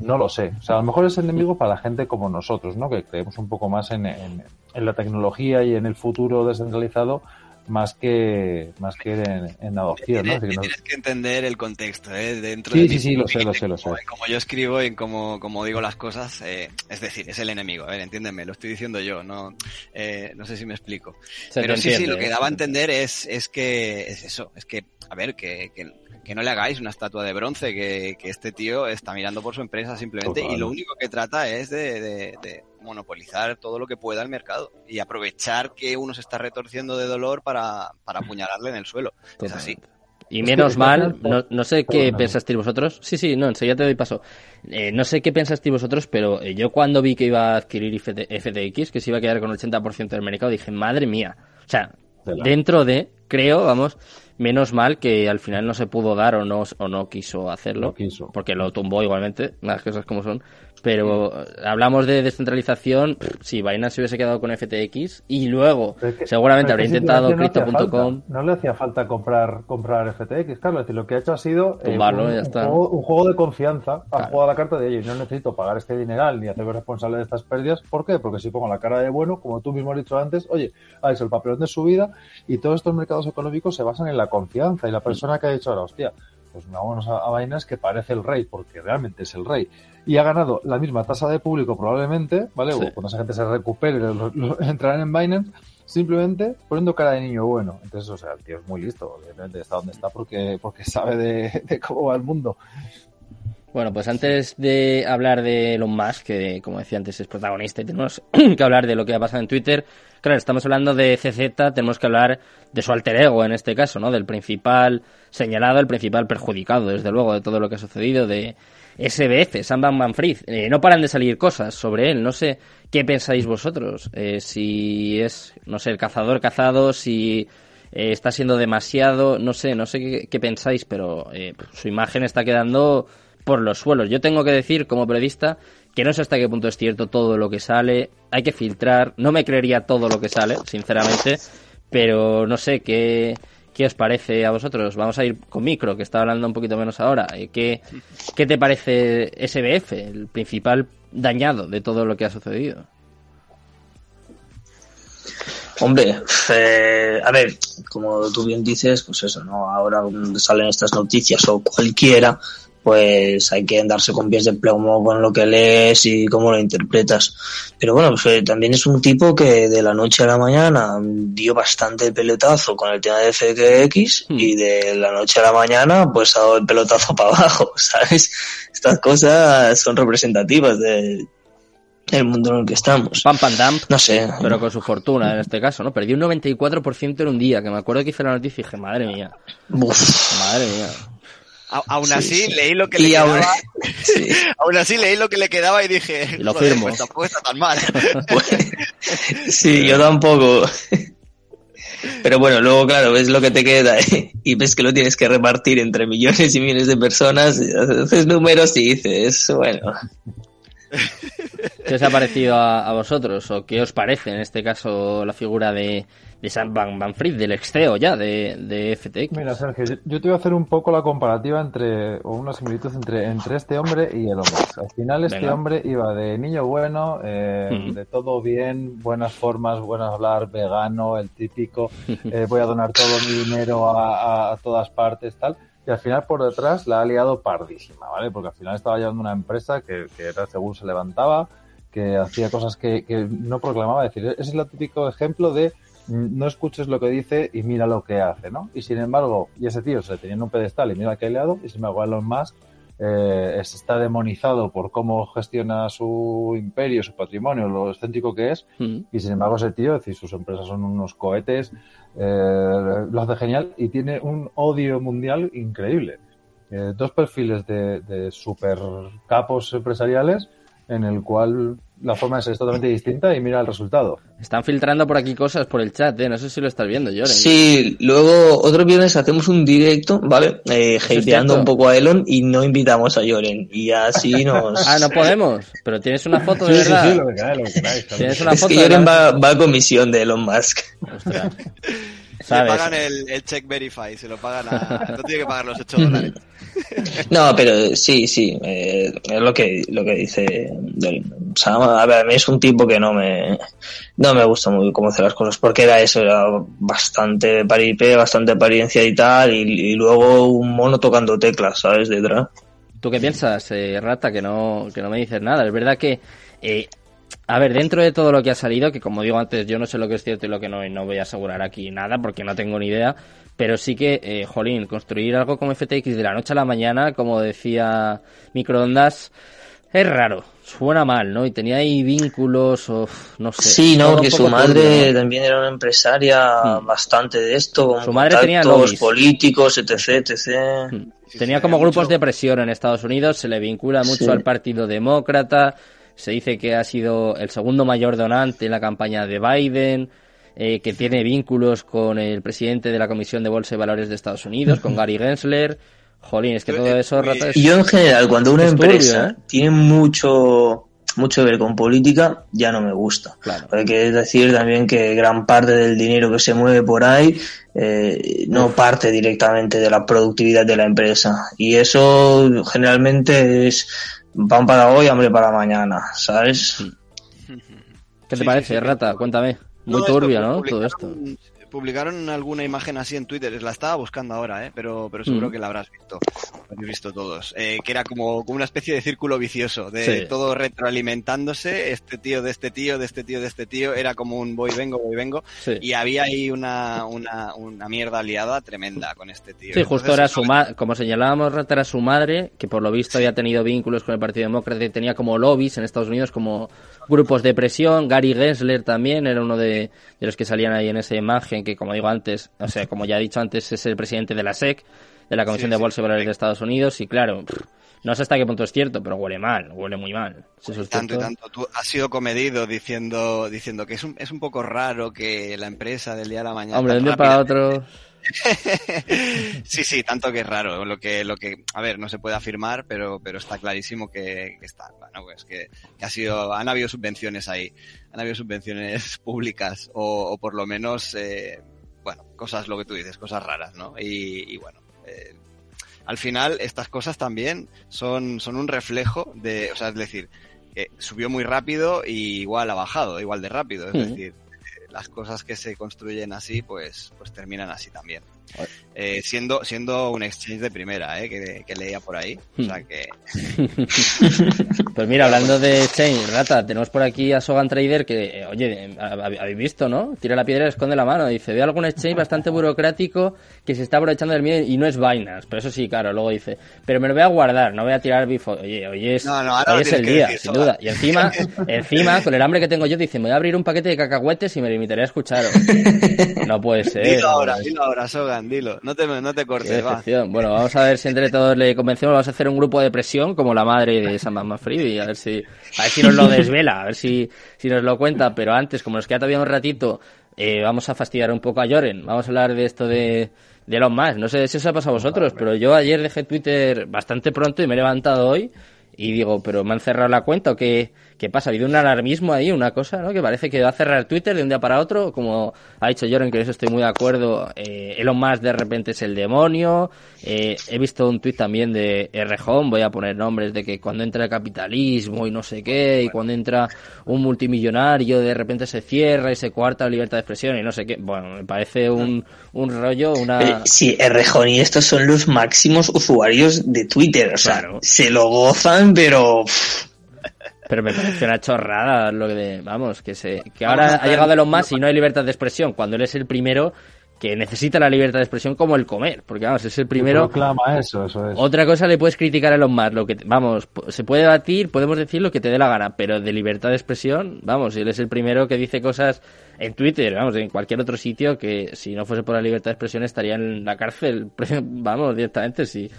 no lo sé. O sea, a lo mejor es enemigo para la gente como nosotros, ¿no? Que creemos un poco más en, en, en la tecnología y en el futuro descentralizado, más que más que en, en adopción. Tienes, ¿no? que, tienes que entender el contexto, ¿eh? Dentro sí, de sí, sí, lo sé, lo sé, lo sé. Como, yo escribo y como, como digo las cosas, eh, es decir, es el enemigo, a ver, entiéndeme, lo estoy diciendo yo, no, eh, no sé si me explico. Se Pero sí, sí, lo que ¿eh? daba a entender es, es que, es eso, es que, a ver, que, que, que no le hagáis una estatua de bronce, que, que este tío está mirando por su empresa simplemente Total. y lo único que trata es de, de, de monopolizar todo lo que pueda el mercado y aprovechar que uno se está retorciendo de dolor para, para apuñalarle en el suelo. Es así. Y menos mal, no, no sé qué Perdóname. pensasteis vosotros. Sí, sí, no, enseguida te doy paso. Eh, no sé qué pensasteis vosotros, pero eh, yo cuando vi que iba a adquirir FT FTX, que se iba a quedar con el 80% del mercado, dije, madre mía. O sea, dentro de, creo, vamos, menos mal que al final no se pudo dar o no, o no quiso hacerlo. No quiso. Porque lo tumbó igualmente, las cosas como son. Pero eh, hablamos de descentralización, si Binance se hubiese quedado con FTX y luego es que- seguramente habría es intentado no Crypto.com. No le hacía falta comprar, comprar FTX, claro. Es decir, lo que ha hecho ha sido eh, Tumbarlo un, y ya un está. juego, un juego de confianza. Ha Claro. jugado a la carta de, oye, no necesito pagar este dineral ni hacerme responsable de estas pérdidas. ¿Por qué? Porque si pongo la cara de bueno, como tú mismo has dicho antes, oye, ha hecho el papelón de su vida y todos estos mercados económicos se basan en la confianza. Y la persona que ha dicho ahora, hostia, pues vámonos a, a Binance que parece el rey, porque realmente es el rey. Y ha ganado la misma tasa de público probablemente, ¿vale? Sí. O cuando esa gente se recupere, lo- lo- entrarán en Binance simplemente poniendo cara de niño bueno. Entonces, o sea, el tío es muy listo, evidentemente está donde está porque, porque sabe de, de cómo va el mundo. Bueno, pues antes de hablar de Elon Musk, que como decía antes es protagonista y tenemos que hablar de lo que ha pasado en Twitter, claro, estamos hablando de CZ, tenemos que hablar de su alter ego en este caso, ¿no? Del principal señalado, el principal perjudicado, desde luego, de todo lo que ha sucedido, de SBF, Sam Bankman-Fried. Eh, no paran de salir cosas sobre él, no sé qué pensáis vosotros, eh, si es, no sé, el cazador cazado, si eh, está siendo demasiado, no sé, no sé qué, qué pensáis, pero eh, su imagen está quedando por los suelos. Yo tengo que decir, como periodista, que no sé hasta qué punto es cierto todo lo que sale, hay que filtrar, no me creería todo lo que sale, sinceramente, pero no sé qué, qué os parece a vosotros. Vamos a ir con Micro, que está hablando un poquito menos ahora. Eh, ¿Qué, qué te parece SBF, el principal dañado de todo lo que ha sucedido? Hombre, eh, a ver, como tú bien dices, pues eso, ¿no? Ahora salen estas noticias o cualquiera, pues hay que andarse con pies de plomo con lo que lees y cómo lo interpretas. Pero bueno, pues, también es un tipo que de la noche a la mañana dio bastante pelotazo con el tema de FTX Hmm. y de la noche a la mañana pues ha dado el pelotazo para abajo, ¿sabes? Estas cosas son representativas de- del mundo en el que estamos. Pam Pam Dump, No sé. pero con su fortuna en este caso, ¿no? Perdió un 94% en un día, que me acuerdo que hice la noticia y dije, madre mía, Uf. madre mía. Aún Sí, así sí. leí lo que Y le aún- quedaba, sí. aún así leí lo que le quedaba y dije, Y lo "Joder, firmo". pues tampoco está tan mal. Sí, yo tampoco. Pero bueno, luego claro, ves lo que te queda ¿eh? y ves que lo tienes que repartir entre millones y millones de personas, y haces números y dices, bueno, ¿Qué os ha parecido a, a vosotros? ¿O qué os parece en este caso la figura de, de Sam Van Manfred, del ex CEO ya de, de FTX? Mira, Sergio, yo, te voy a hacer un poco la comparativa entre, o una similitud entre, entre este hombre y el hombre. Al final este Venga. hombre iba de niño bueno, eh, de todo bien, buenas formas, buenas hablar, vegano, el típico, eh, voy a donar todo mi dinero a, a- a todas partes, tal. Y al final por detrás la ha liado pardísima, ¿vale? Porque al final estaba llevando una empresa que, que era según se levantaba, que hacía cosas que, que no proclamaba. Es decir, ese es el típico ejemplo de no escuches lo que dice y mira lo que hace, ¿no? Y sin embargo, y ese tío se tenía en un pedestal y mira que ha liado, y sin embargo Elon Musk eh, es- está demonizado por cómo gestiona su imperio, su patrimonio, lo excéntrico que es, Mm. y sin embargo ese tío, es decir, sus empresas son unos cohetes, eh, lo hace genial y tiene un odio mundial increíble. Eh, dos perfiles de, de super capos empresariales en el cual la forma es totalmente distinta y mira el resultado. Están filtrando por aquí cosas por el chat, ¿eh? No sé si lo estás viendo, Joren. Sí, luego otro viernes hacemos un directo, ¿vale? Eh, hateando un poco a Elon y no invitamos a Lloren. Y así nos... Ah, no podemos. Pero tienes una foto de Sí, sí, verdad. sí, lo que queráis, lo que queráis. Tienes una Es foto que verdad. va, va a comisión de Elon Musk. Ostras. Le ¿Sabes? pagan el, el check verify, se lo pagan a... No tiene que pagar los 8 dólares. No, pero sí, sí, eh, es lo que, lo que dice a ver, a mí es un tipo que no me, no me gusta muy cómo hace las cosas, porque era eso, era bastante paripé, bastante apariencia y tal, y, y luego un mono tocando teclas, ¿sabes? Detrás. ¿Tú qué piensas, eh, Rata? Que no, que no me dices nada. Es verdad que, eh, a ver, dentro de todo lo que ha salido, que como digo antes, yo no sé lo que es cierto y lo que no, y no voy a asegurar aquí nada porque no tengo ni idea, pero sí que, eh, jolín, construir algo como FTX de la noche a la mañana, como decía Microondas, es raro, suena mal, ¿no? Y tenía ahí vínculos, o no sé. Sí, no, que su madre turbio, ¿no? también era una empresaria Mm. bastante de esto, con Su madre tenía lobbies. políticos, etc, etc. Mm. Sí, Tenía como grupos mucho- de presión en Estados Unidos, se le vincula mucho Sí. al Partido Demócrata, se dice que ha sido el segundo mayor donante en la campaña de Biden, eh, que tiene vínculos con el presidente de la Comisión de Bolsa y Valores de Estados Unidos, con Gary Gensler. Jolín, es que todo eso, Uy, Rata, es- Y yo en general, cuando una turbio, empresa ¿eh? tiene mucho mucho que ver con política, ya no me gusta. Claro. Hay que decir también que gran parte del dinero que se mueve por ahí eh, no parte directamente de la productividad de la empresa. Y eso generalmente es pan para hoy, hambre para mañana, ¿sabes? ¿Qué te Sí, parece, sí, sí. Rata? Cuéntame. Muy No, turbio, ¿no? Todo esto. Publicaron alguna imagen así en Twitter, la estaba buscando ahora, ¿eh? pero, pero seguro Mm. que la habrás visto, lo habéis visto todos, eh, que era como, como una especie de círculo vicioso, de Sí. todo retroalimentándose, este tío de este tío, de este tío de este tío, era como un voy vengo, voy vengo, Sí. y había ahí una, una, una mierda aliada tremenda con este tío. Sí, justo era su madre, como señalábamos, era su madre, que por lo visto había tenido vínculos con el Partido Demócrata y tenía como lobbies en Estados Unidos, como grupos de presión. Gary Gensler también era uno de, de los que salían ahí en esa imagen, que como digo antes, o sea, como ya he dicho antes, es el presidente de la SEC, de la Comisión Sí, de Bolsa y Valores de Estados Unidos, y claro, no sé hasta qué punto es cierto, pero huele mal, huele muy mal. Si es Tanto y tanto. Tú has sido comedido diciendo, diciendo que es un, es un poco raro que la empresa del día de la mañana. Hombre, de tan un día para otro. sí, sí, tanto que es raro. Lo que, lo que, a ver, no se puede afirmar, pero, pero está clarísimo que, que está, bueno, pues que, que ha sido, han habido subvenciones ahí, han habido subvenciones públicas o, o por lo menos, eh, bueno, cosas, lo que tú dices, cosas raras, ¿no? Y, y bueno, eh, al final estas cosas también son, son un reflejo de, o sea, es decir, que subió muy rápido y igual ha bajado, igual de rápido, es Mm. decir, eh, las cosas que se construyen así, pues, pues terminan así también. Eh, siendo, siendo un exchange de primera, eh, que, que leía por ahí. O sea que, Pues mira, hablando de Chain, Rata, tenemos por aquí a Sogan Trader que, eh, oye, eh, hab- habéis visto, ¿no? Tira la piedra y esconde la mano. Dice, veo algún exchange bastante burocrático que se está aprovechando del miedo y no es Binance. Pero eso sí, claro, luego dice, pero me lo voy a guardar, no voy a tirar bifo. Oye, hoy es, No, no, hoy es el día, decir, sin duda. Y encima, encima, con el hambre que tengo yo, dice, me voy a abrir un paquete de cacahuetes y me limitaré a escucharos. No puede ser. dilo ahora, dilo ahora, Sogan, dilo. No te, no te cortes, va. Bueno, vamos a ver si entre todos le convencemos. Vamos a hacer un grupo de presión como la madre de Sam Manfred y a ver si, a ver si nos lo desvela, a ver si, si nos lo cuenta. Pero antes, como nos queda todavía un ratito, eh, vamos a fastidiar un poco a Joren. Vamos a hablar de esto de, de Elon Musk. No sé si os ha pasado a vosotros, pero yo ayer dejé Twitter bastante pronto y me he levantado hoy y digo, pero me han cerrado la cuenta o qué, qué pasa? Ha habido un alarmismo ahí, una cosa, ¿no? Que parece que va a cerrar Twitter de un día para otro, como ha dicho Joren, que en eso estoy muy de acuerdo. Eh, Elon Musk de repente es el demonio. Eh, he visto un tuit también de Rjón, voy a poner nombres de que cuando entra el capitalismo y no sé qué, y cuando entra un multimillonario de repente se cierra y se cuarta la libertad de expresión y no sé qué. Bueno, me parece un, un rollo, una... Sí, Rejón y estos son los máximos usuarios de Twitter, o sea, Claro. se lo gozan, pero pff, Pero me parece una chorrada lo que de, vamos, que se, que ahora ha llegado Elon Musk y no hay libertad de expresión, cuando él es el primero que necesita la libertad de expresión como el comer, porque vamos, es el primero. Proclama eso, eso es. Otra cosa le puedes criticar a Elon Musk, lo que vamos, se puede debatir, podemos decir lo que te dé la gana, pero de libertad de expresión, vamos, él es el primero que dice cosas en Twitter, vamos, en cualquier otro sitio que si no fuese por la libertad de expresión estaría en la cárcel, vamos, directamente, sí.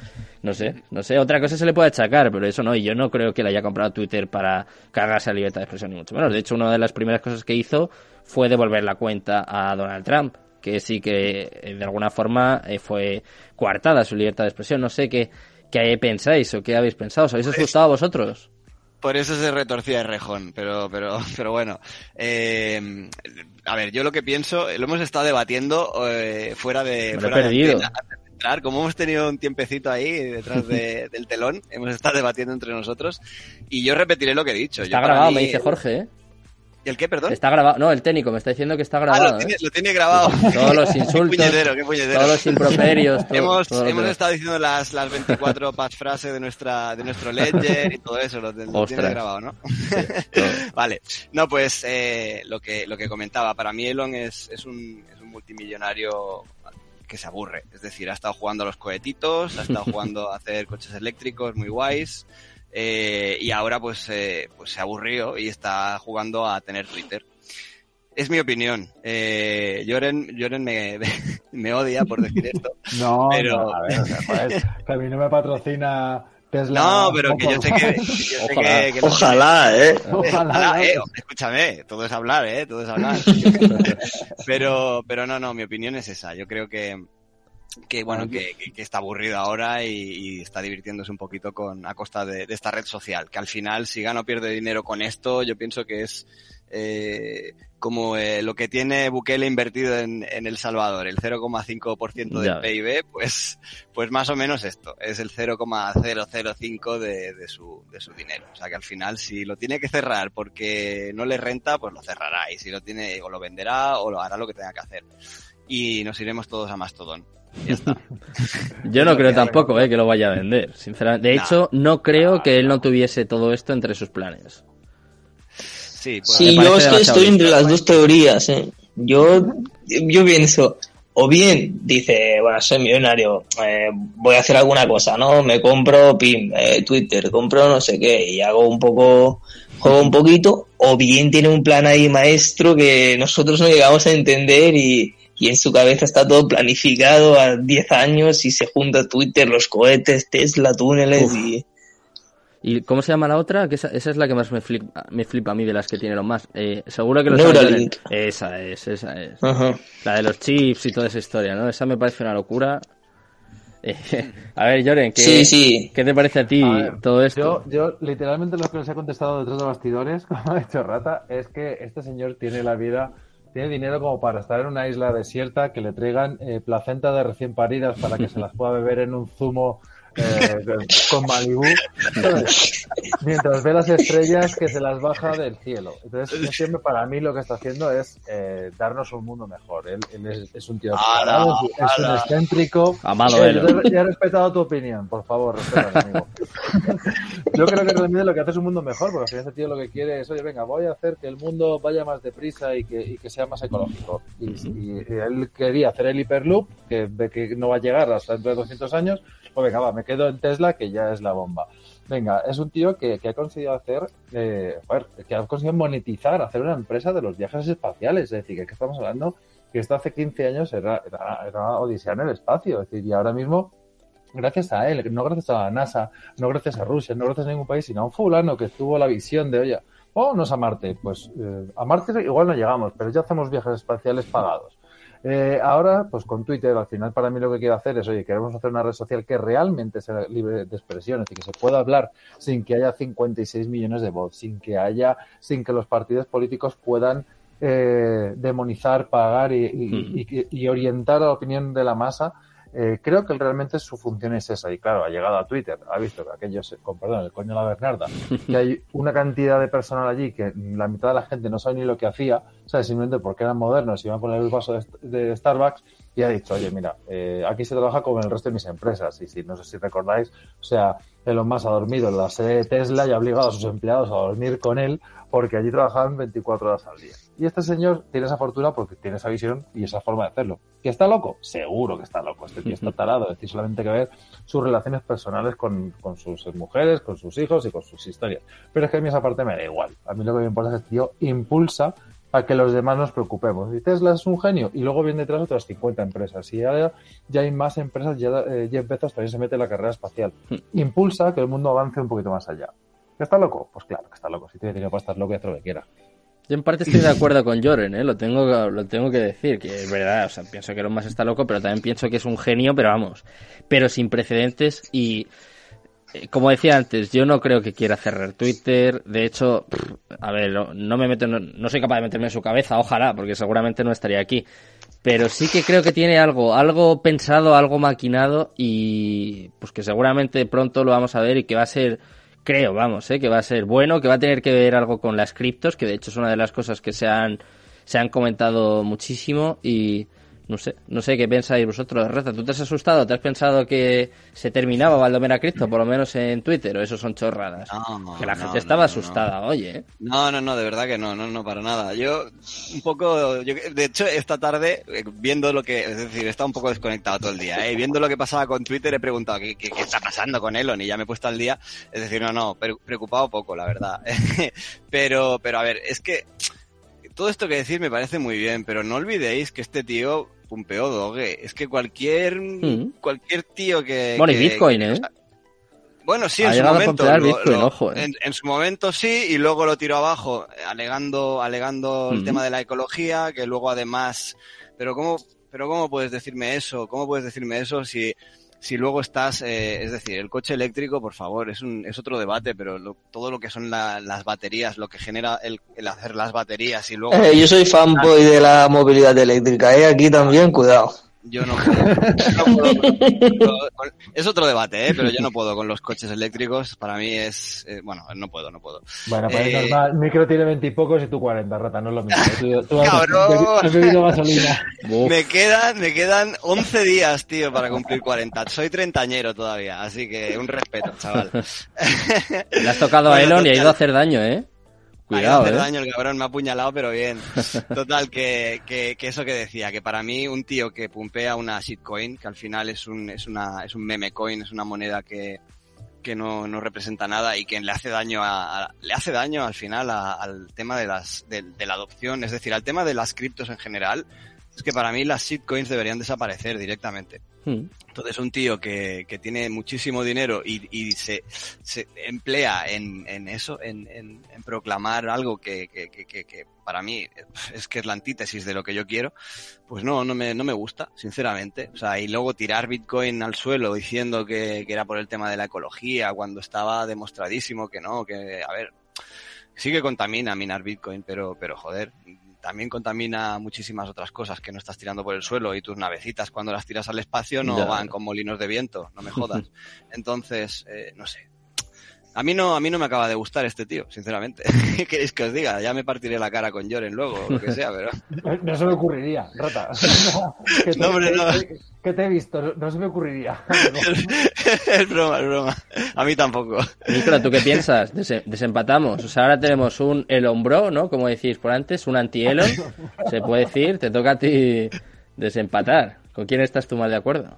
No sé, no sé, otra cosa se le puede achacar, pero eso no, y yo no creo que le haya comprado Twitter para cargarse la libertad de expresión, ni mucho menos. De hecho, una de las primeras cosas que hizo fue devolver la cuenta a Donald Trump que sí que eh, de alguna forma eh, fue coartada su libertad de expresión. No sé qué, qué pensáis o qué habéis pensado. ¿Os habéis Pues- asustado vosotros? Por eso se retorcía el rejón, pero, pero, pero bueno. Eh, a ver, yo lo que pienso, lo hemos estado debatiendo eh, fuera de. Me fuera perdido. de entrar. Como hemos tenido un tiempecito ahí detrás de- del telón, hemos estado debatiendo entre nosotros. Y yo repetiré lo que he dicho. Está Yo grabado, mí- me dice Jorge, ¿eh? ¿Y el qué, perdón? Está grabado. No, el técnico me está diciendo que está Ah, grabado. lo tiene, ¿eh? lo tiene grabado. Todos los Qué insultos, puñetero, qué puñetero. todos los improperios, todo- hemos todo hemos estado diciendo las, las 24 pasfrases de nuestra de nuestro ledger y todo eso, lo, lo tiene grabado, ¿no? vale. No, pues eh, lo que lo que comentaba, para mí Elon es, es un es un multimillonario que se aburre, es decir, ha estado jugando a los cohetitos, ha estado jugando a hacer coches eléctricos muy guays eh, y ahora pues eh, pues se aburrió y está jugando a tener Twitter. Es mi opinión. Eh, Lloren, Lloren me, me odia por decir esto. No, Pero- no, a ver, o sea, joder, que a mí no me patrocina Tesla. No, pero que yo sé que, yo sé Ojalá. que, que no- Ojalá, ¿eh? Ojalá, Ojalá, eh, escúchame, todo es hablar, eh, todo es hablar. pero, pero no, no, mi opinión es esa. Yo creo que, que bueno, que, que- está aburrido ahora y, y está divirtiéndose un poquito con a costa de, de esta red social. Que al final, si gana o pierde dinero con esto, yo pienso que es eh, como eh, lo que tiene Bukele invertido en, en El Salvador, el 0,5% Ya del PIB, pues, pues más o menos esto, es el 0,005 de, de, su, de su dinero. O sea que al final, si lo tiene que cerrar porque no le renta, pues lo cerrará. Y si lo tiene, o lo venderá o lo hará lo que tenga que hacer. Y nos iremos todos a Mastodon. Ya está. Yo no creo tampoco eh, que lo vaya a vender, sinceramente. De hecho, no creo que él no tuviese todo esto entre sus planes. Sí, pues, Sí, yo es que estoy entre las dos teorías. ¿eh? Yo, yo pienso, o bien dice, bueno, soy millonario, eh, voy a hacer alguna cosa, ¿no? Me compro PIM, eh, Twitter, compro no sé qué y hago un poco, juego un poquito, o bien tiene un plan ahí maestro que nosotros no llegamos a entender y, y en su cabeza está todo planificado a 10 años y se junta Twitter, los cohetes, Tesla, túneles Uf. y... ¿Y cómo se llama la otra? Que esa, esa es la que más me flipa, me flipa a mí de las que tiene los más. Eh, seguro que lo sabe Neuralink. Lloren. Esa es, esa es. Ajá. La de los chips y toda esa historia, ¿no? Esa me parece una locura. Eh, a ver, Lloren, ¿qué, Sí, sí. ¿qué te parece a ti A ver, todo esto? Yo, yo, literalmente, lo que les he contestado detrás de bastidores, como ha dicho Rata, es que este señor tiene la vida, tiene dinero como para estar en una isla desierta, que le traigan eh, placenta de recién paridas para que se las pueda beber en un zumo eh, con ¿sabes? mientras ve las estrellas que se las baja del cielo. Entonces, hombre para mí lo que está haciendo es eh, darnos un mundo mejor. Él, él es, es un tío Ala, es, es un excéntrico. Amado Eh, ya he respetado tu opinión, por favor, respeta, amigo. Yo creo que realmente lo que hace es un mundo mejor, porque al final este tío lo que quiere es, oye, venga, voy a hacer que el mundo vaya más deprisa y que, y que sea más ecológico. Y, y- y él quería hacer el Hyperloop, que ve que no va a llegar hasta dentro de 200 años, pues venga, va, me quedo en Tesla, que ya es la bomba. Venga, es un tío que, que ha conseguido hacer, eh, que ha conseguido monetizar, hacer una empresa de los viajes espaciales. Es decir, que, estamos hablando que esto hace 15 años era, era, era odisea en el espacio. Es decir, y ahora mismo gracias a él, no gracias a la NASA, no gracias a Rusia, no gracias a ningún país, sino a un fulano que tuvo la visión de, oye, vámonos a Marte. Pues eh, a Marte igual no llegamos, pero ya hacemos viajes espaciales pagados. Eh, ahora, pues con Twitter, al final para mí lo que quiero hacer es, oye, queremos hacer una red social que realmente sea libre de expresión, es decir, que se pueda hablar sin que haya 56 millones de bots, sin que haya, sin que los partidos políticos puedan eh, demonizar, pagar y, y- y- y orientar a la opinión de la masa eh, creo que realmente su función es esa. Y claro, ha llegado a Twitter, ha visto que aquellos, con perdón, el coño de la Bernarda, que hay una cantidad de personal allí que la mitad de la gente no sabe ni lo que hacía, ¿sabes? Simplemente porque eran modernos y iban con el vaso de, de Starbucks. y ha dicho, oye, mira, eh, aquí se trabaja como en el resto de mis empresas. Y si no sé si recordáis, o sea, Elon Musk ha dormido en la sede de Tesla y ha obligado a sus empleados a dormir con él porque allí trabajan 24 horas al día. Y este señor tiene esa fortuna porque tiene esa visión y esa forma de hacerlo. ¿Que está loco? Seguro que está loco. Este tío está tarado. Es decir, solamente hay que ver sus relaciones personales con, con sus mujeres, con sus hijos y con sus historias. Pero es que a mí esa parte me da igual. A mí lo que me importa es que este tío impulsa a que los demás nos preocupemos. Y Tesla es un genio y luego viene detrás otras 50 empresas. Y ahora ya hay más empresas, ya eh, Jeff Bezos también se mete en la carrera espacial. Impulsa que el mundo avance un poquito más allá. ¿Que está loco? Pues claro que está loco. Si tiene dinero para estar loco y hacer lo que quiera. Yo en parte estoy de acuerdo con Joren, ¿eh? lo, tengo, lo tengo que decir, que es verdad, o sea, pienso que Elon Musk está loco, pero también pienso que es un genio, pero vamos, pero sin precedentes y eh, como decía antes, yo no creo que quiera cerrar Twitter. De hecho, a ver, no me meto, no, no, soy capaz de meterme en su cabeza, ojalá, porque seguramente no estaría aquí. Pero sí que creo que tiene algo, algo pensado, algo maquinado y pues que seguramente pronto lo vamos a ver y que va a ser, creo, vamos, eh, que va a ser bueno, que va a tener que ver algo con las criptos, que de hecho es una de las cosas que se han, se han comentado muchísimo y no sé, no sé qué pensáis vosotros. Reza, ¿tú te has asustado? ¿Te has pensado que se terminaba Valdomera Cripto, por lo menos en Twitter? ¿O eso son chorradas? No, que la no, gente no, estaba no, asustada, no. oye. ¿eh? No, no, no, de verdad que no, no, no, para nada. Yo, un poco, yo, de hecho, esta tarde, eh, viendo lo que, es decir, he estado un poco desconectado todo el día, ¿eh? viendo lo que pasaba con Twitter, he preguntado ¿qué, qué, qué está pasando con Elon y ya me he puesto al día. Es decir, no, no, pre- preocupado poco, la verdad. pero, pero a ver, es que todo esto que decir me parece muy bien, pero no olvidéis que este tío pumpeó Doge. Es que cualquier, Mm. cualquier tío que... Bueno, y Bitcoin, que- ¿eh? bueno, sí, Ha en su momento. pompear lo- Bitcoin, lo- ojo, ¿eh? en, en su momento sí, y luego lo tiró abajo, alegando, alegando el Ujú. tema de la ecología, que luego además. Pero cómo, pero cómo puedes decirme eso? ¿Cómo puedes decirme eso si, si luego estás, eh, es decir, el coche eléctrico, por favor, es un, es otro debate, pero lo- todo lo que son la- las baterías, lo que genera el, el hacer las baterías y luego Eh, yo soy fanboy de la movilidad eléctrica, ¿eh? Aquí también, cuidado. Yo no puedo. no puedo con- es otro debate, ¿eh? pero yo no puedo con los coches eléctricos. Para mí es, eh, bueno, no puedo, no puedo. Bueno, pues Eh, es normal. Micro tiene 20 y pocos y tú 40, rata, no es lo mismo. Tú, tú has- ¡Cabrón! has bebido gasolina. Me quedan, me quedan 11 días, tío, para cumplir 40. Soy treintañero todavía, así que un respeto, chaval. le has tocado a Bueno, Elon y ha ido a hacer daño, ¿eh? Cuidado, Cuidado, ¿eh? daño el cabrón, me ha apuñalado, pero bien. Total, que, que, que eso que decía, que para mí un tío que pumpea una shitcoin, que al final es un, es una, es un meme coin, es una moneda que, que no, no representa nada y que le hace daño a, a- le hace daño al final a- al tema de las, de, de la adopción, es decir, al tema de las criptos en general, es que para mí las shitcoins deberían desaparecer directamente. Mm. Entonces un tío que, que tiene muchísimo dinero y, y se, se emplea en, en eso, en, en, proclamar algo que, que- que para mí es que es la antítesis de lo que yo quiero, pues no, no me, no me gusta, sinceramente. O sea, y luego tirar Bitcoin al suelo diciendo que, que era por el tema de la ecología, cuando estaba demostradísimo que no, que, a ver, sí que contamina minar Bitcoin, pero, pero joder, también contamina muchísimas otras cosas que no estás tirando por el suelo y tus navecitas cuando las tiras al espacio no van con molinos de viento, no me jodas. Entonces, eh, no sé. A mí no, a mí no me acaba de gustar este tío, sinceramente. ¿Qué queréis que os diga? Ya me partiré la cara con Joren luego, o lo que sea, pero... No, no se me ocurriría, rata. que, te, No, hombre, no. que- que te he visto, no, no se me ocurriría. es broma, es broma. A mí tampoco. Micro, ¿tú qué piensas? Dese- desempatamos. O sea, ahora tenemos un Elon Bro, ¿no? Como decís por antes, un anti-Elon. Se puede decir, te toca a ti desempatar. ¿Con quién estás tú más de acuerdo?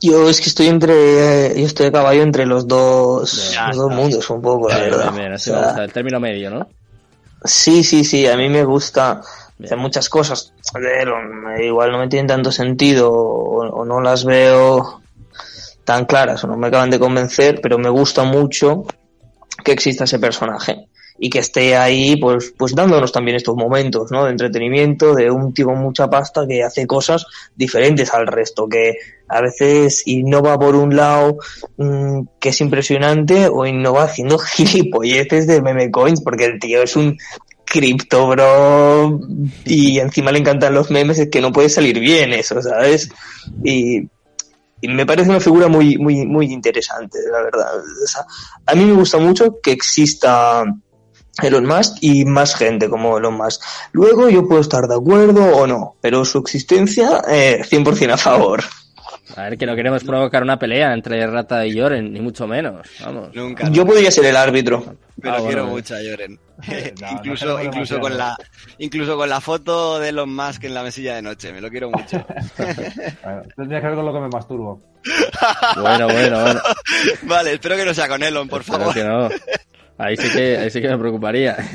Yo es que estoy entre, yo estoy a caballo entre los dos, Ya los dos mundos un poco, la Bien, verdad. bien, bien, así O me sea, gusta. El término medio, ¿no? Sí, sí, sí, a mí me gusta hacer muchas cosas, pero eh, igual no me tienen tanto sentido o, o no las veo tan claras o no me acaban de convencer, pero me gusta mucho que exista ese personaje y que esté ahí pues pues dándonos también estos momentos ¿no? de entretenimiento de un tío con mucha pasta que hace cosas diferentes al resto que a veces innova por un lado mm, que es impresionante o innova haciendo gilipolleces de meme coins porque el tío es un cripto bro y encima le encantan los memes es que no puede salir bien eso sabes y me parece una figura muy, muy, muy interesante, la verdad. O sea, a mí me gusta mucho que exista Elon Musk y más gente como Elon Musk. Luego yo puedo estar de acuerdo o no, pero su existencia eh, 100% a favor. A ver, que no queremos provocar una pelea entre Rata y Lloren, ni mucho menos. Vamos. Nunca. Yo podría ser el árbitro. Pero Ah, quiero bueno. mucho a Lloren. No, no incluso, incluso con la, incluso con la foto de Elon Musk en la mesilla de noche. Me lo quiero mucho. Bueno, tendría que ver con lo que me masturbo. Bueno, bueno, bueno. vale, espero que no sea con Elon, por Espero favor. que no. Ahí sí que, ahí sí que me preocuparía.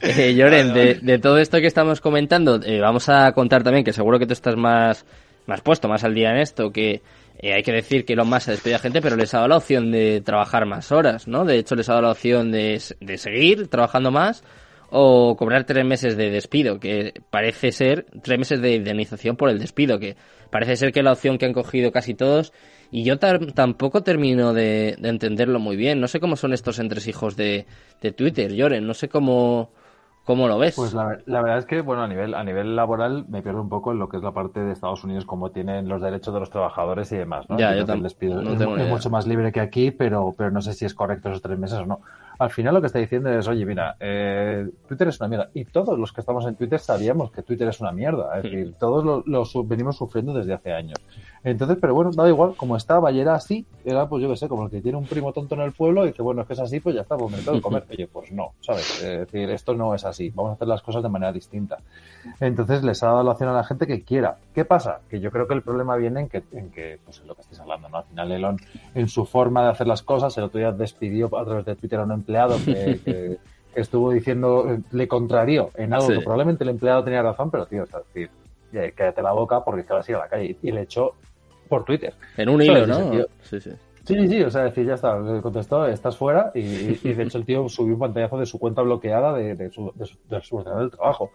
eh, Lloren, de, de todo esto que estamos comentando, eh, vamos a contar también, que seguro que tú estás más, más puesto, más al día en esto, que eh, hay que decir que Elon Musk ha despedido a gente, pero les ha dado la opción de trabajar más horas, ¿no? De hecho, les ha dado la opción de, de seguir trabajando más o cobrar tres meses de despido, que parece ser tres meses de indemnización por el despido, que parece ser que la opción que han cogido casi todos. Y yo tam- tampoco termino de, de entenderlo muy bien. No sé cómo son estos entresijos de, de Twitter, Lloren. No sé cómo, cómo lo ves. Pues la, ver- la verdad es que, bueno, a nivel, a nivel laboral me pierdo un poco en lo que es la parte de Estados Unidos, cómo tienen los derechos de los trabajadores y demás, ¿no? Ya, yo que el tam- despido no es, tengo mucho más libre que aquí, pero, pero no sé si es correcto esos tres meses o no. Al final lo que está diciendo es, oye, mira, eh, Twitter es una mierda. Y todos los que estamos en Twitter sabíamos que Twitter es una mierda. Es decir, todos lo, lo venimos sufriendo desde hace años. Entonces, pero bueno, da igual, como estaba y era así, era pues yo que sé, como el que tiene un primo tonto en el pueblo y que bueno, es que es así, pues ya está, pues me lo tengo que comer. Oye, pues no, ¿sabes? Es decir, esto no es así, vamos a hacer las cosas de manera distinta. Entonces les ha dado la opción a la gente que quiera. ¿Qué pasa? Que yo creo que el problema viene en que, en que pues en lo que estáis hablando, ¿no? Al final Elon, en su forma de hacer las cosas, el otro día despidió a través de Twitter a un empleado que, estuvo diciendo, le contrarió en algo Sí. que probablemente el empleado tenía razón, pero tío, o sea, es decir, cállate la boca porque es que vas a ir a la calle. Y le echó por Twitter. en un hilo. ¿no? Sí, sí. Sí, sí, o sea, decir, ya está, contestó, estás fuera y, y- y de hecho el tío subió un pantallazo de su cuenta bloqueada de, de su, de, su, de su ordenador del trabajo.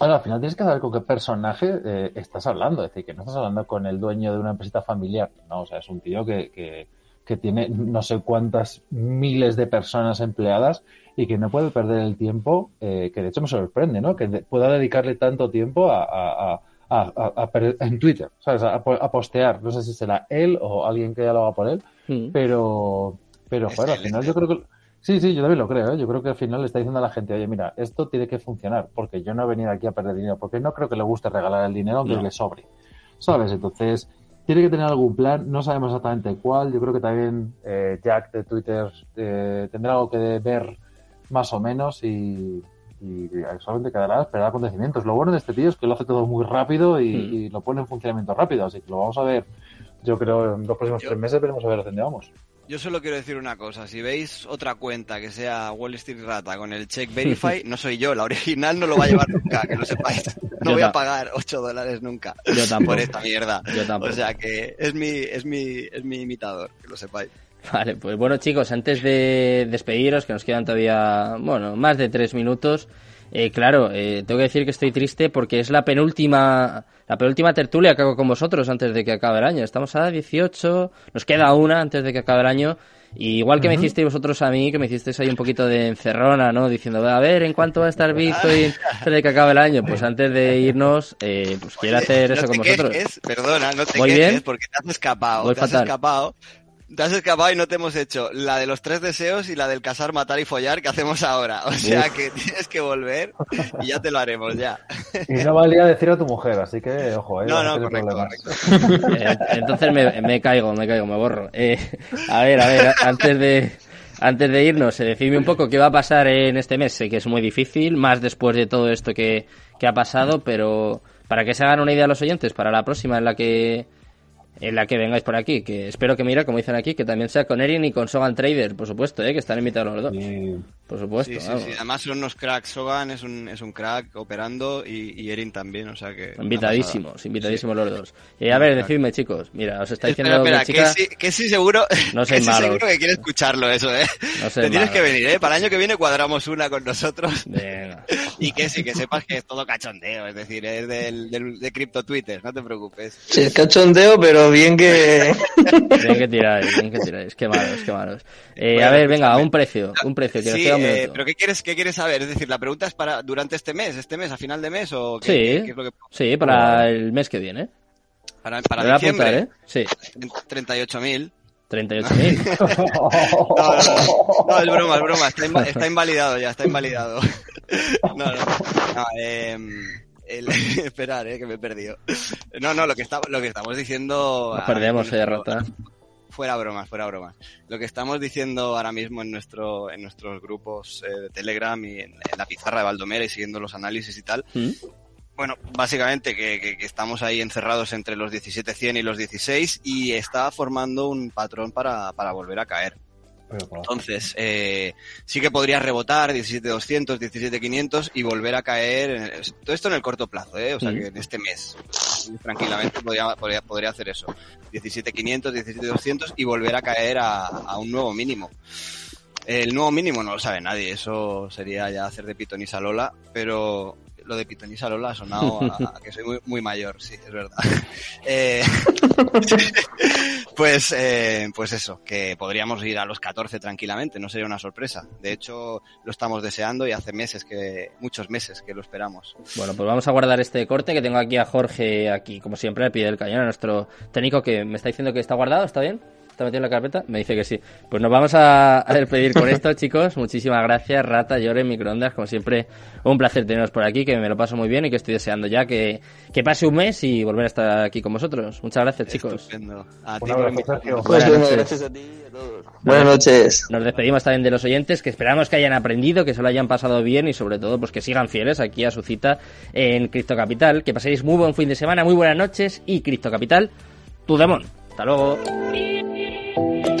Ahora, al final tienes que saber con qué personaje eh, estás hablando, es decir, que no estás hablando con el dueño de una empresita familiar, no, o sea, es un tío que, que, que tiene no sé cuántas miles de personas empleadas y que no puede perder el tiempo, eh, que de hecho me sorprende, ¿no? Que pueda dedicarle tanto tiempo a, a, a- a- a- en Twitter, ¿sabes? A, po- a postear, no sé si será él o alguien que ya lo haga por él, Mm. pero, pero joder, al final yo creo que... Sí, sí, yo también lo creo, ¿eh? Yo creo que al final le está diciendo a la gente, oye, mira, esto tiene que funcionar, porque yo no he venido aquí a perder dinero, porque no creo que le guste regalar el dinero aunque No. le sobre, ¿sabes? Entonces, tiene que tener algún plan, no sabemos exactamente cuál, yo creo que también eh, Jack de Twitter eh, tendrá algo que ver más o menos y, y solamente quedará a esperar acontecimientos. Lo bueno de este tío es que lo hace todo muy rápido y, Hmm. y lo pone en funcionamiento rápido, así que lo vamos a ver, yo creo, en los próximos Yo- tres meses veremos a ver dónde vamos. Yo solo quiero decir una cosa, si veis otra cuenta que sea Wall Street Rata con el check Verify, no soy yo, la original no lo va a llevar nunca, que lo sepáis. No Yo voy a pagar 8 dólares nunca Yo tampoco. por esta mierda. Yo tampoco. O sea que es mi, es mi, es mi imitador, que lo sepáis. Vale, pues bueno chicos, antes de despediros, que nos quedan todavía, bueno, más de tres minutos, eh, claro, eh, tengo que decir que estoy triste porque es la penúltima, la penúltima tertulia que hago con vosotros antes de que acabe el año. Estamos a 18, nos queda una antes de que acabe el año. Y igual que me hicisteis vosotros a mí, que me hicisteis ahí un poquito de encerrona, ¿no? Diciendo, a ver, ¿en cuánto va a estar Bitcoin antes de que acabe el año? Pues antes de irnos, eh, pues quiero hacer no eso te con vosotros. perdona, no te ¿Voy quejes bien? porque te has escapado. Voy te has escapado. Te has escapado y no te hemos hecho la de los tres deseos y la del casar, matar y follar que hacemos ahora. O sea Uf. que tienes que volver y ya te lo haremos ya. Y no valía decir a tu mujer, así que, ojo, ¿eh? No, no, correcto, correcto. Eh, entonces me, me caigo, me caigo, me borro. Eh, a ver, a ver, antes de, antes de irnos, eh, decidme un poco qué va a pasar en este mes. Sé que es muy difícil, más después de todo esto que, que ha pasado, pero para que se hagan una idea los oyentes, para la próxima en la que en la que vengáis por aquí, que espero que mira, como dicen aquí, que también sea con Erin y con Sogan Trader, por supuesto, eh, que están invitados los dos, por supuesto. Sí, sí, sí. Además son unos cracks. Sogan es un, es un crack operando y, y Erin también, o sea que... Invitadísimos, invitadísimos los dos. Eh, a ver, decidme, chicos. Mira, os está Espera, diciendo espera, que chica. sí, que sí seguro, No que sí malos. seguro que quiere escucharlo eso, eh. No Te seáis tienes que venir, eh. Para el año que viene cuadramos una con nosotros. Venga. Y que sí, que sepas que es todo cachondeo, es decir, es del, del, de cripto Twitter, no te preocupes. Sí, es cachondeo, pero bien que... Bien que tiráis, bien que tiráis. Qué malos, qué malos. Eh, Bueno, a ver, venga, un precio, un precio, que Sí, queda un eh, pero ¿qué quieres, ¿qué quieres saber? Es decir, la pregunta es para durante este mes, este mes, a final de mes o qué, Sí, qué- qué es lo que sí, para el mes que viene. para, para Me voy a apuntar, diciembre? ¿eh? Sí. 38.000. 38.000. No, no, no, es broma, es broma. Está, inva- está invalidado ya, está invalidado. No, no. no em, el- esperar, eh, que me he perdido. No, no, lo que, está, lo que estamos diciendo... Nos perdemos, eh, Rata. Fuera bromas, fuera bromas. Lo que estamos diciendo ahora mismo en nuestro en nuestros grupos eh, de Telegram y en, en la pizarra de Baldomera y siguiendo los análisis y tal, ¿Mm? bueno, básicamente que, que- que estamos ahí encerrados entre los 17.100 y los 16 y está formando un patrón para, para volver a caer. Entonces, eh, sí que podría rebotar 17.200, 17.500 y volver a caer. en el- todo esto en el corto plazo, ¿eh? O sea, Mm. que en este mes, tranquilamente, podría, podría, podría hacer eso. 17.500, 17.200 y volver a caer a, a un nuevo mínimo. El nuevo mínimo no lo sabe nadie, eso sería ya hacer de pitonisa Lola, pero lo de pitonisa Lola ha sonado a, a que soy muy, muy mayor, sí, es verdad. Eh, pues, eh, pues eso, que podríamos ir a los 14 tranquilamente, no sería una sorpresa. De hecho, lo estamos deseando y hace meses que, muchos meses que lo esperamos. Bueno, pues vamos a guardar este corte que tengo aquí a Jorge, aquí como siempre, al pie del cañón, a nuestro técnico que me está diciendo que está guardado, ¿está bien? ¿Está metido en la carpeta? Me dice que sí. Pues nos vamos a, a despedir con esto, chicos. Muchísimas gracias, Rata, Llore, Microondas. Como siempre, un placer teneros por aquí, que me lo paso muy bien y que estoy deseando ya que, que pase un mes y volver a estar aquí con vosotros. Muchas gracias, chicos. Estupendo. A ti Buenas noches. gracias a ti y a todos. Buenas noches. Nos despedimos también de los oyentes, que esperamos que hayan aprendido, que se lo hayan pasado bien y sobre todo pues que sigan fieles aquí a su cita en Cripto Capital. Que paséis muy buen fin de semana, muy buenas noches y Cripto Capital, tu demon. Hasta luego. Thank you.